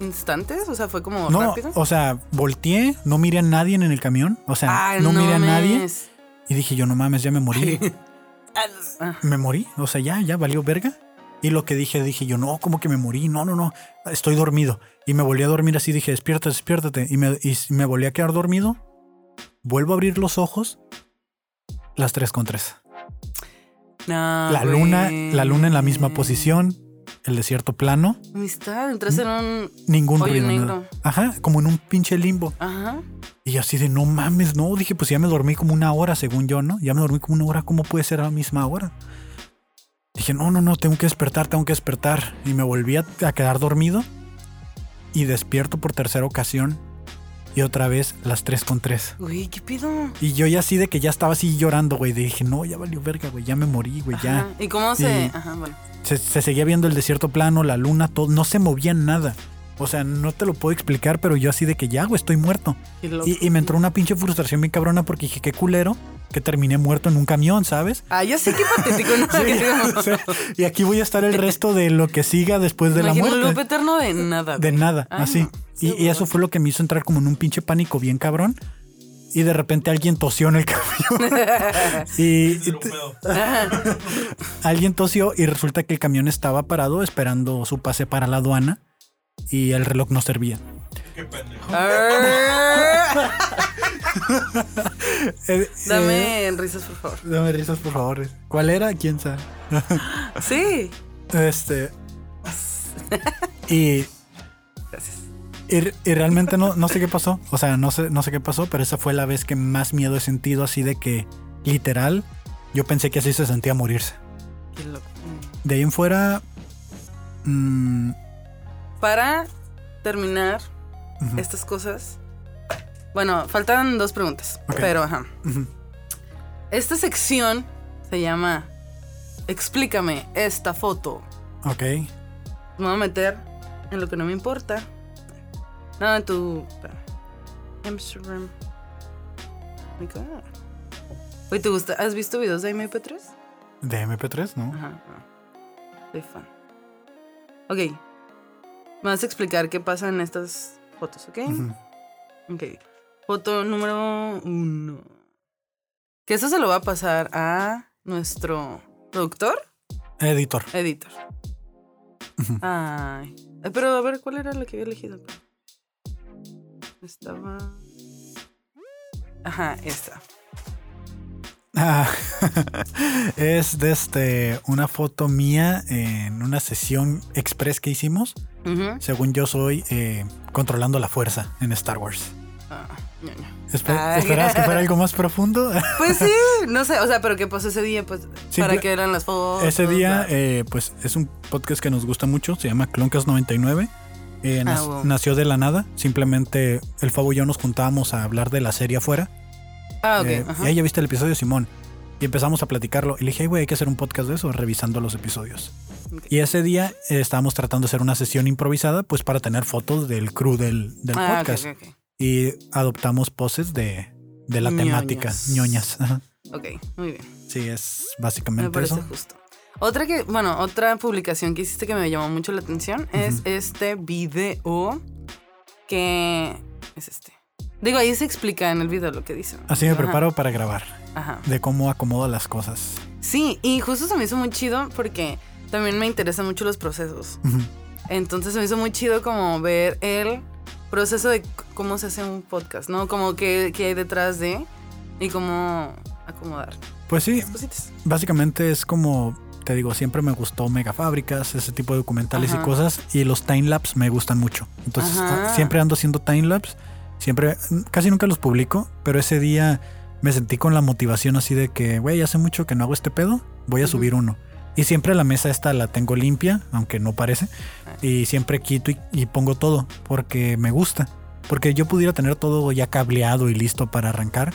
instantes? O sea, fue como No, rápido. o sea, volteé, no miré a nadie en el camión. O sea, Ay, no, miré a nadie. Y dije, yo no mames, ya me morí. Ah, me morí. O sea, ya, ya valió verga. Y lo que dije, dije yo, no, como que me morí. No, no, no, estoy dormido. Y me volví a dormir así, dije, despiértate, despiértate. Y me, y me volví a quedar dormido. Vuelvo a abrir los ojos. Las 3 con 3. La luna, la luna en la misma posición, el desierto plano, Amistad, entraste en un. ningún Hoyo ruido. negro. nada. Ajá, como en un pinche limbo. Ajá. Y así de no mames, no. Dije, pues ya me dormí como una hora, según yo, ¿no? Ya me dormí como una hora, ¿cómo puede ser a la misma hora? Dije, no, no, no, tengo que despertar, tengo que despertar. Y me volví a, a quedar dormido. Y despierto por tercera ocasión. Y otra vez las 3 con 3. Güey, ¿qué pido? Y yo ya así de que ya estaba así llorando, güey. Dije, no, ya valió verga, güey. Ya me morí, güey, ya. ¿Y cómo se.? Y- Ajá, bueno. se, se seguía viendo el desierto plano, la luna, todo, no se movía nada. O sea, no te lo puedo explicar, pero yo así de que ya, güey, estoy muerto. Y, loco. Y, y me entró una pinche frustración bien cabrona porque dije, qué culero que terminé muerto en un camión, ¿sabes? Ah, ya sé qué patético. ¿no? O sea, y aquí voy a estar el resto de lo que siga después de la Imagino el loop muerte. eterno de nada. De güey. nada, Ah, así. no. Y, Sí, y eso fue lo que me hizo entrar como en un pinche pánico bien cabrón. Y de repente alguien tosió en el camión. y, y alguien tosió y resulta que el camión estaba parado esperando su pase para la aduana y el reloj no servía. Qué pendejo. Eh, eh, Dame risas, por favor. dame risas, por favor. ¿Cuál era? ¿Quién sabe? Sí. Este. Y Gracias. Y, y realmente no, no sé qué pasó. O sea, no sé, no sé qué pasó, pero esa fue la vez que más miedo he sentido, así de que, literal, yo pensé que así se sentía morirse. Qué loco. De ahí en fuera. mm, Para terminar estas cosas. Bueno, faltan dos preguntas. Pero, ajá. Esta sección se llama Explícame esta foto. Ok. Me voy a meter en lo que no me importa. No, en tu. espera. Instagram. My God. Oye, ¿te gusta? ¿Has visto videos de MP3? De MP3, ¿no? Ajá. no. Soy fan. Ok. Me vas a explicar qué pasa en estas fotos, ¿ok? Ok. Foto número uno. Que eso se lo va a pasar a nuestro productor, Editor. editor. Ujú. Ay. Pero a ver, ¿cuál era la que había elegido? Estaba. Ajá, esta. Ah, es de este, una foto mía en una sesión express que hicimos. Según yo soy eh, controlando la fuerza en Star Wars. Ah, ñoño. Espe- Ay. ¿Esperabas que fuera algo más profundo? Pues sí, no sé, o sea, pero ¿qué pasó ese día? Pues, ¿para qué eran las fotos? Ese día, eh, pues es un podcast que nos gusta mucho, se llama Cloncast99. Eh, Ah, wow. Nació de la nada, simplemente el Fabo y yo nos juntábamos a hablar de la serie afuera. Ah, ok. Eh, y ahí ya viste el episodio, Simón. Y empezamos a platicarlo. Y le dije, "Ay, güey, hay que hacer un podcast de eso, revisando los episodios. Y ese día eh, estábamos tratando de hacer una sesión improvisada, pues para tener fotos del crew del, del Ah, podcast. Y adoptamos poses de, de la temática, Ñoñas. Ok, muy bien. Sí, es Me básicamente parece eso. justo. Otra que, bueno, otra publicación que hiciste que me llamó mucho la atención es este video que es este. Digo, ahí se explica en el video lo que dicen. Así me Ajá, preparo para grabar, Ajá. de cómo acomodo las cosas. Sí, y justo se me hizo muy chido porque también me interesan mucho los procesos. Ujú. Entonces se me hizo muy chido como ver el proceso de cómo se hace un podcast, ¿no? Como que, que hay detrás de y cómo acomodar Pues sí, básicamente es como, te digo, siempre me gustó Megafábricas, ese tipo de documentales Ajá. y cosas, y los timelapse me gustan mucho. Entonces, Ajá. ah, siempre ando haciendo timelapse, siempre, casi nunca los publico, pero ese día me sentí con la motivación así de que, güey, hace mucho que no hago este pedo, voy a subir uno. Y siempre la mesa esta la tengo limpia, aunque no parece, y siempre quito y, y pongo todo, porque me gusta. Porque yo pudiera tener todo ya cableado y listo para arrancar,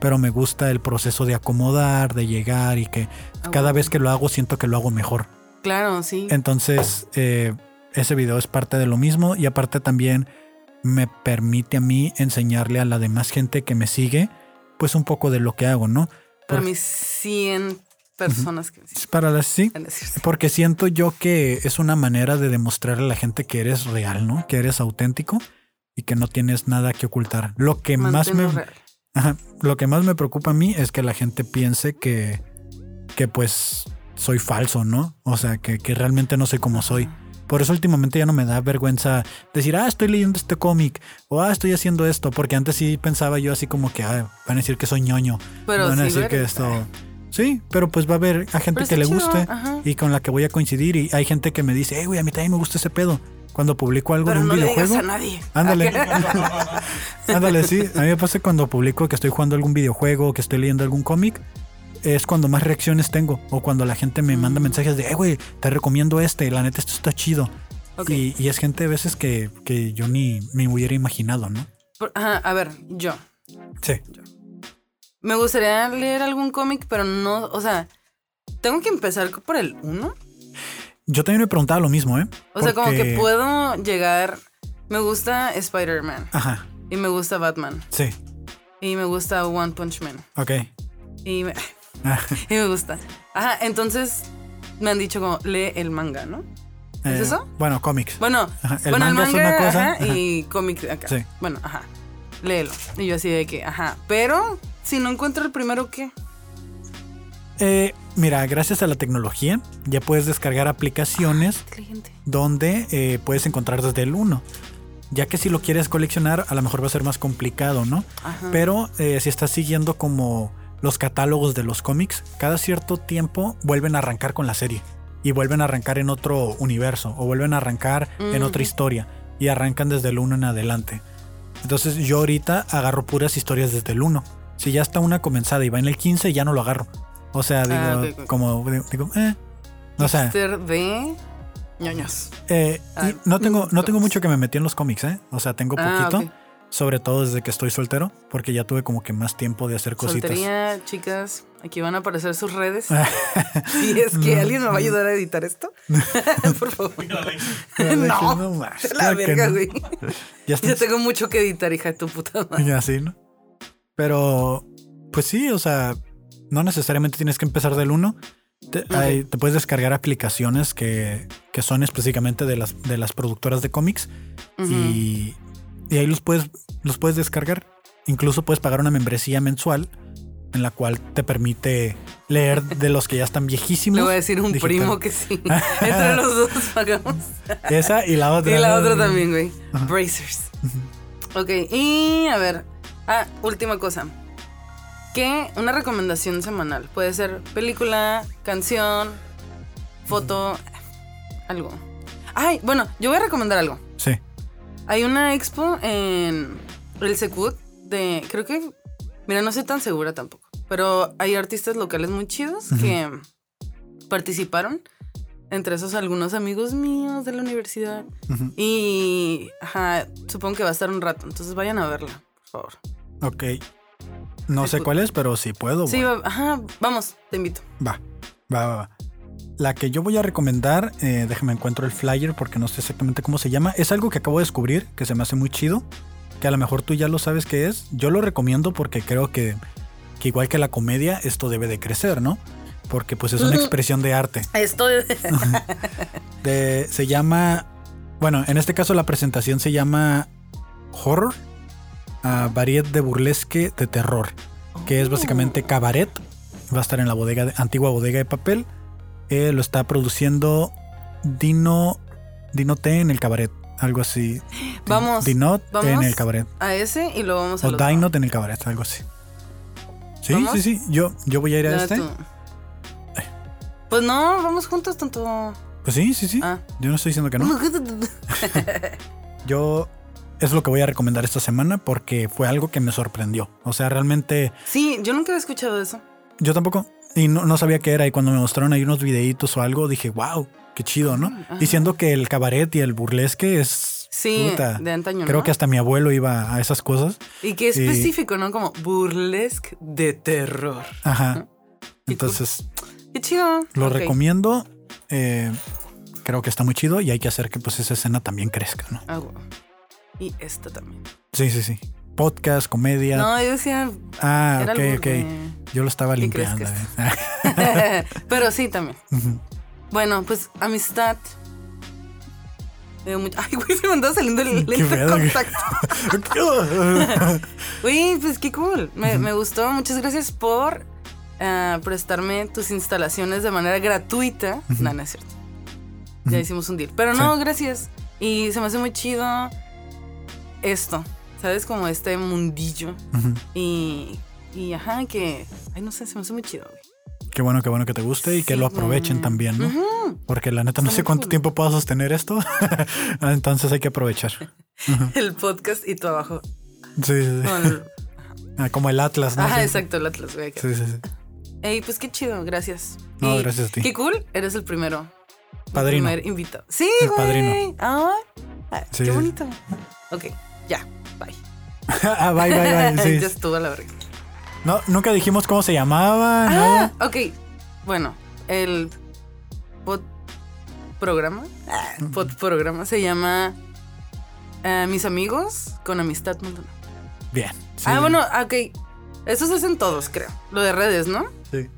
pero me gusta el proceso de acomodar, de llegar y que Ah, cada vez que lo hago siento que lo hago mejor. Claro, sí. Entonces, eh, ese video es parte de lo mismo y aparte también me permite a mí enseñarle a la demás gente que me sigue, pues un poco de lo que hago, ¿no? Para mis 100 personas que sí, Para las sí, porque siento yo que es una manera de demostrarle a la gente que eres real, ¿no? Que eres auténtico y que no tienes nada que ocultar. Lo que más me Manténlo real. Ajá. Lo que más me preocupa a mí es que la gente piense que, que pues soy falso, ¿no? O sea, que, que realmente no soy como soy. Por eso últimamente ya no me da vergüenza decir, ah, estoy leyendo este cómic o ah, estoy haciendo esto, porque antes sí pensaba yo así como que, ah, van a decir que soy ñoño, Pero van a decir que esto... Sí, pero pues va a haber a gente Pero que le chido, guste ajá. y con la que voy a coincidir y hay gente que me dice, hey, güey, a mí también me gusta ese pedo. Cuando publico algo Pero de un no le digas videojuego... a nadie. Ándale. Ándale, sí. A mí me pasa cuando publico que estoy jugando algún videojuego, que estoy leyendo algún cómic. Es cuando más reacciones tengo. O cuando la gente me manda Mm. mensajes de, eh, güey, te recomiendo este. La neta, esto está chido. Y, y es gente a veces que, que yo ni me hubiera imaginado, ¿no? Por- Ajá, a ver, yo. Sí. Me gustaría leer algún cómic, pero no, o sea, tengo que empezar por el uno. Yo también me preguntaba lo mismo, ¿eh? O sea, como que puedo llegar. Me gusta Spider-Man. Ajá. Y me gusta Batman. Sí. Y me gusta One Punch Man. Ok. Y me, y me gusta. Ajá, entonces me han dicho como, lee el manga, ¿no? ¿Es eh, eso? Bueno, cómics. Bueno, Ajá, el bueno, manga el es manga una cosa, ajá, y cómic acá. Sí. Bueno, ajá. Léelo. Y yo así de que, ajá. Pero si no encuentro el primero, ¿qué? Eh, mira, gracias a la tecnología ya puedes descargar aplicaciones Inteligente. donde eh, puedes encontrar desde el 1. Ya que si lo quieres coleccionar, a lo mejor va a ser más complicado, ¿no? Ajá. Pero eh, si estás siguiendo como los catálogos de los cómics, cada cierto tiempo vuelven a arrancar con la serie. Y vuelven a arrancar en otro universo. O vuelven a arrancar en otra historia. y arrancan desde el 1 en adelante. Entonces yo ahorita agarro puras historias desde el 1. Si ya está una comenzada y va en el 15, ya no lo agarro. O sea, digo, Ah, ok. como, digo, eh. O sea, de ñoños. eh, Ah, no tengo, no tengo mucho que me metí en los cómics, ¿eh? O sea, tengo Ah, poquito. Sobre todo desde que estoy soltero, porque ya tuve como que más tiempo de hacer cositas. Soltería, chicas, aquí van a aparecer sus redes. Si es que alguien me va a ayudar a editar esto, por favor. no, No más, la claro verga, no. güey. Ya Ya tengo mucho que editar, hija de tu puta madre. Y así, ¿no? Pero, pues sí, o sea, no necesariamente tienes que empezar del 1. Te, hay- te puedes descargar aplicaciones que, que son específicamente de las, de las productoras de cómics y, y ahí los puedes, los puedes descargar. Incluso puedes pagar una membresía mensual en la cual te permite leer de los que ya están viejísimos. Le voy a decir un digital. primo que sí. Entre los dos pagamos. Esa y la otra. Y la otra también, güey. Bracers. Ok, y a ver. Ah, última cosa. Que una recomendación semanal. Puede ser película, canción, foto, algo. Ay, bueno, yo voy a recomendar algo. Sí. Hay una expo en el Secut de. Creo que. Mira, no soy tan segura tampoco. Pero hay artistas locales muy chidos que participaron. Entre esos algunos amigos míos de la universidad. Y ajá, supongo que va a estar un rato. Entonces vayan a verla, por favor. Ok. No sé cuál es, pero si puedo. Sí, va- ajá, vamos, te invito. Va, va, va, va. La que yo voy a recomendar, eh, déjame encuentro el flyer porque no sé exactamente cómo se llama. Es algo que acabo de descubrir, que se me hace muy chido, que a lo mejor tú ya lo sabes qué es. Yo lo recomiendo porque creo que, que igual que la comedia, esto debe de crecer, ¿no? Porque pues es una expresión de arte. Esto De- se llama, bueno, en este caso la presentación se llama Horror, a variet de burlesque de terror, que es básicamente cabaret. Va a estar en la bodega de, antigua bodega de papel. Eh, lo está produciendo Dino, Dino T en el cabaret, algo así. Vamos, Dinot en vamos el cabaret. a ese y luego vamos a O Dinot en el cabaret, algo así. Sí, ¿Vamos? sí, sí. Yo, yo voy a ir a este. Pues no, vamos juntos, tanto. Pues sí, sí, sí. Ah. Yo no estoy diciendo que no. Yo es lo que voy a recomendar esta semana porque fue algo que me sorprendió. O sea, realmente Sí, yo nunca había escuchado eso. yo tampoco y no, no sabía qué era y cuando me mostraron ahí unos videitos o algo dije, wow, qué chido, ¿no? Ajá. Diciendo que el cabaret y el burlesque es Sí, puta. de antaño. Creo ¿no? que hasta mi abuelo iba a esas cosas. Y que y- específico, ¿no? Como burlesque de terror. Ajá. Entonces Qué chido. lo recomiendo. Eh, creo que está muy chido y hay que hacer que pues esa escena también crezca, ¿no? Ah, bueno. Y esta también. Sí, sí, sí. Podcast, comedia. No, yo decía. ah, ok, ok. Yo lo estaba ¿Qué limpiando. ¿eh? Pero sí, también. Bueno, pues amistad. Ay, güey, se me andaba saliendo el lente de contacto. Güey, pues qué cool. Me, me gustó. Muchas gracias por ah, prestarme tus instalaciones de manera gratuita. No, no es cierto. Ya hicimos un deal. Pero no, Sí. gracias. Y se me hace muy chido esto. ¿Sabes? Como este mundillo. Ujú. Y, y ajá, que. Ay, no sé, se me hace muy chido, güey. Qué bueno, qué bueno que te guste y que Sí, lo aprovechen también, ¿no? Porque la neta no Está sé cuánto cool. tiempo puedo sostener esto. Entonces hay que aprovechar. El podcast y tu abajo. Sí, sí, sí. El- Ah, Como el Atlas, ¿no? Ajá, Sí. exacto, el Atlas, güey. Sí, sí, sí. Ey, pues qué chido, gracias. No, Y gracias a ti. Qué cool, eres el primero. El Padrino. primer invitado. Sí, El güey. padrino. Ah, ah, Sí, qué sí. bonito. Ok, ya. ah, bye, bye, bye. sí. ya estuvo la verga. No, nunca dijimos cómo se llamaba, Ah, ¿no? ok. Bueno, el pod programa, ah, pod programa se llama eh, Mis amigos con amistad Maldonado. Bien. sí. Ah, bueno, ok. Eso se hacen todos, creo. Lo de redes, ¿no? Sí.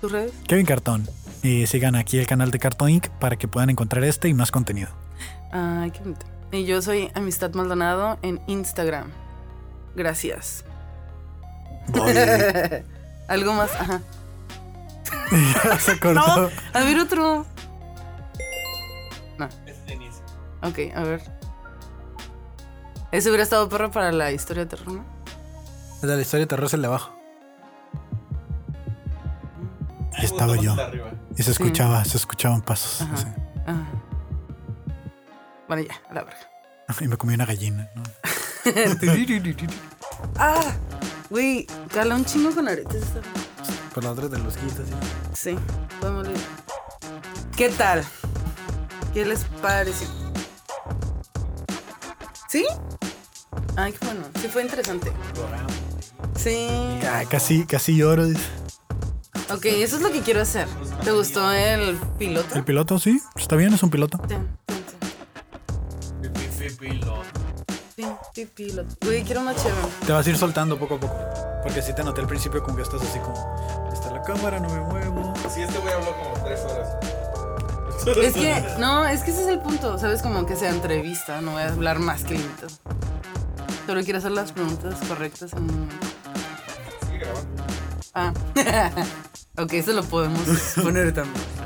¿Tus redes? Kevin Cartón. Y sigan aquí el canal de Cartón Inc. para que puedan encontrar este y más contenido. Ay, qué bonito. Y yo soy Amistad Maldonado en Instagram. Gracias. Algo más, ajá. se cortó. No, a ver otro. Es de inicio. Ok, a ver. Ese hubiera estado perro para la historia de terror, ¿no? El de la historia de terror es el de abajo. Estaba yo. el. Y se escuchaba, se escuchaban pasos. Ajá. así. Bueno, ya, a la verga. Y me comí una gallina, ¿no? ah, güey, cala un chingo con aretes. esta- Por la otra de los quitas, sí. Sí, podemos leer. ¿Qué tal? ¿Qué les pareció? ¿Sí? Ay, qué bueno. Sí, fue interesante. Sí. Ah, casi, casi lloro. dice. Ok, eso es lo que quiero hacer. ¿Te gustó el piloto? El piloto, sí, está bien, es un piloto. Sí. Sí, sí, piloto. Güey, quiero una chévere. Te vas a ir soltando poco a poco. Porque sí te noté al principio como que estás así como. Está la cámara, no me muevo. Sí, este güey habló como tres horas. Es que, no, es que ese es el punto, ¿sabes? Como que sea entrevista, no voy a hablar más que limitado. Solo quiero hacer las preguntas correctas en un momento. Sigue grabando. Ah, ok, eso lo podemos poner también.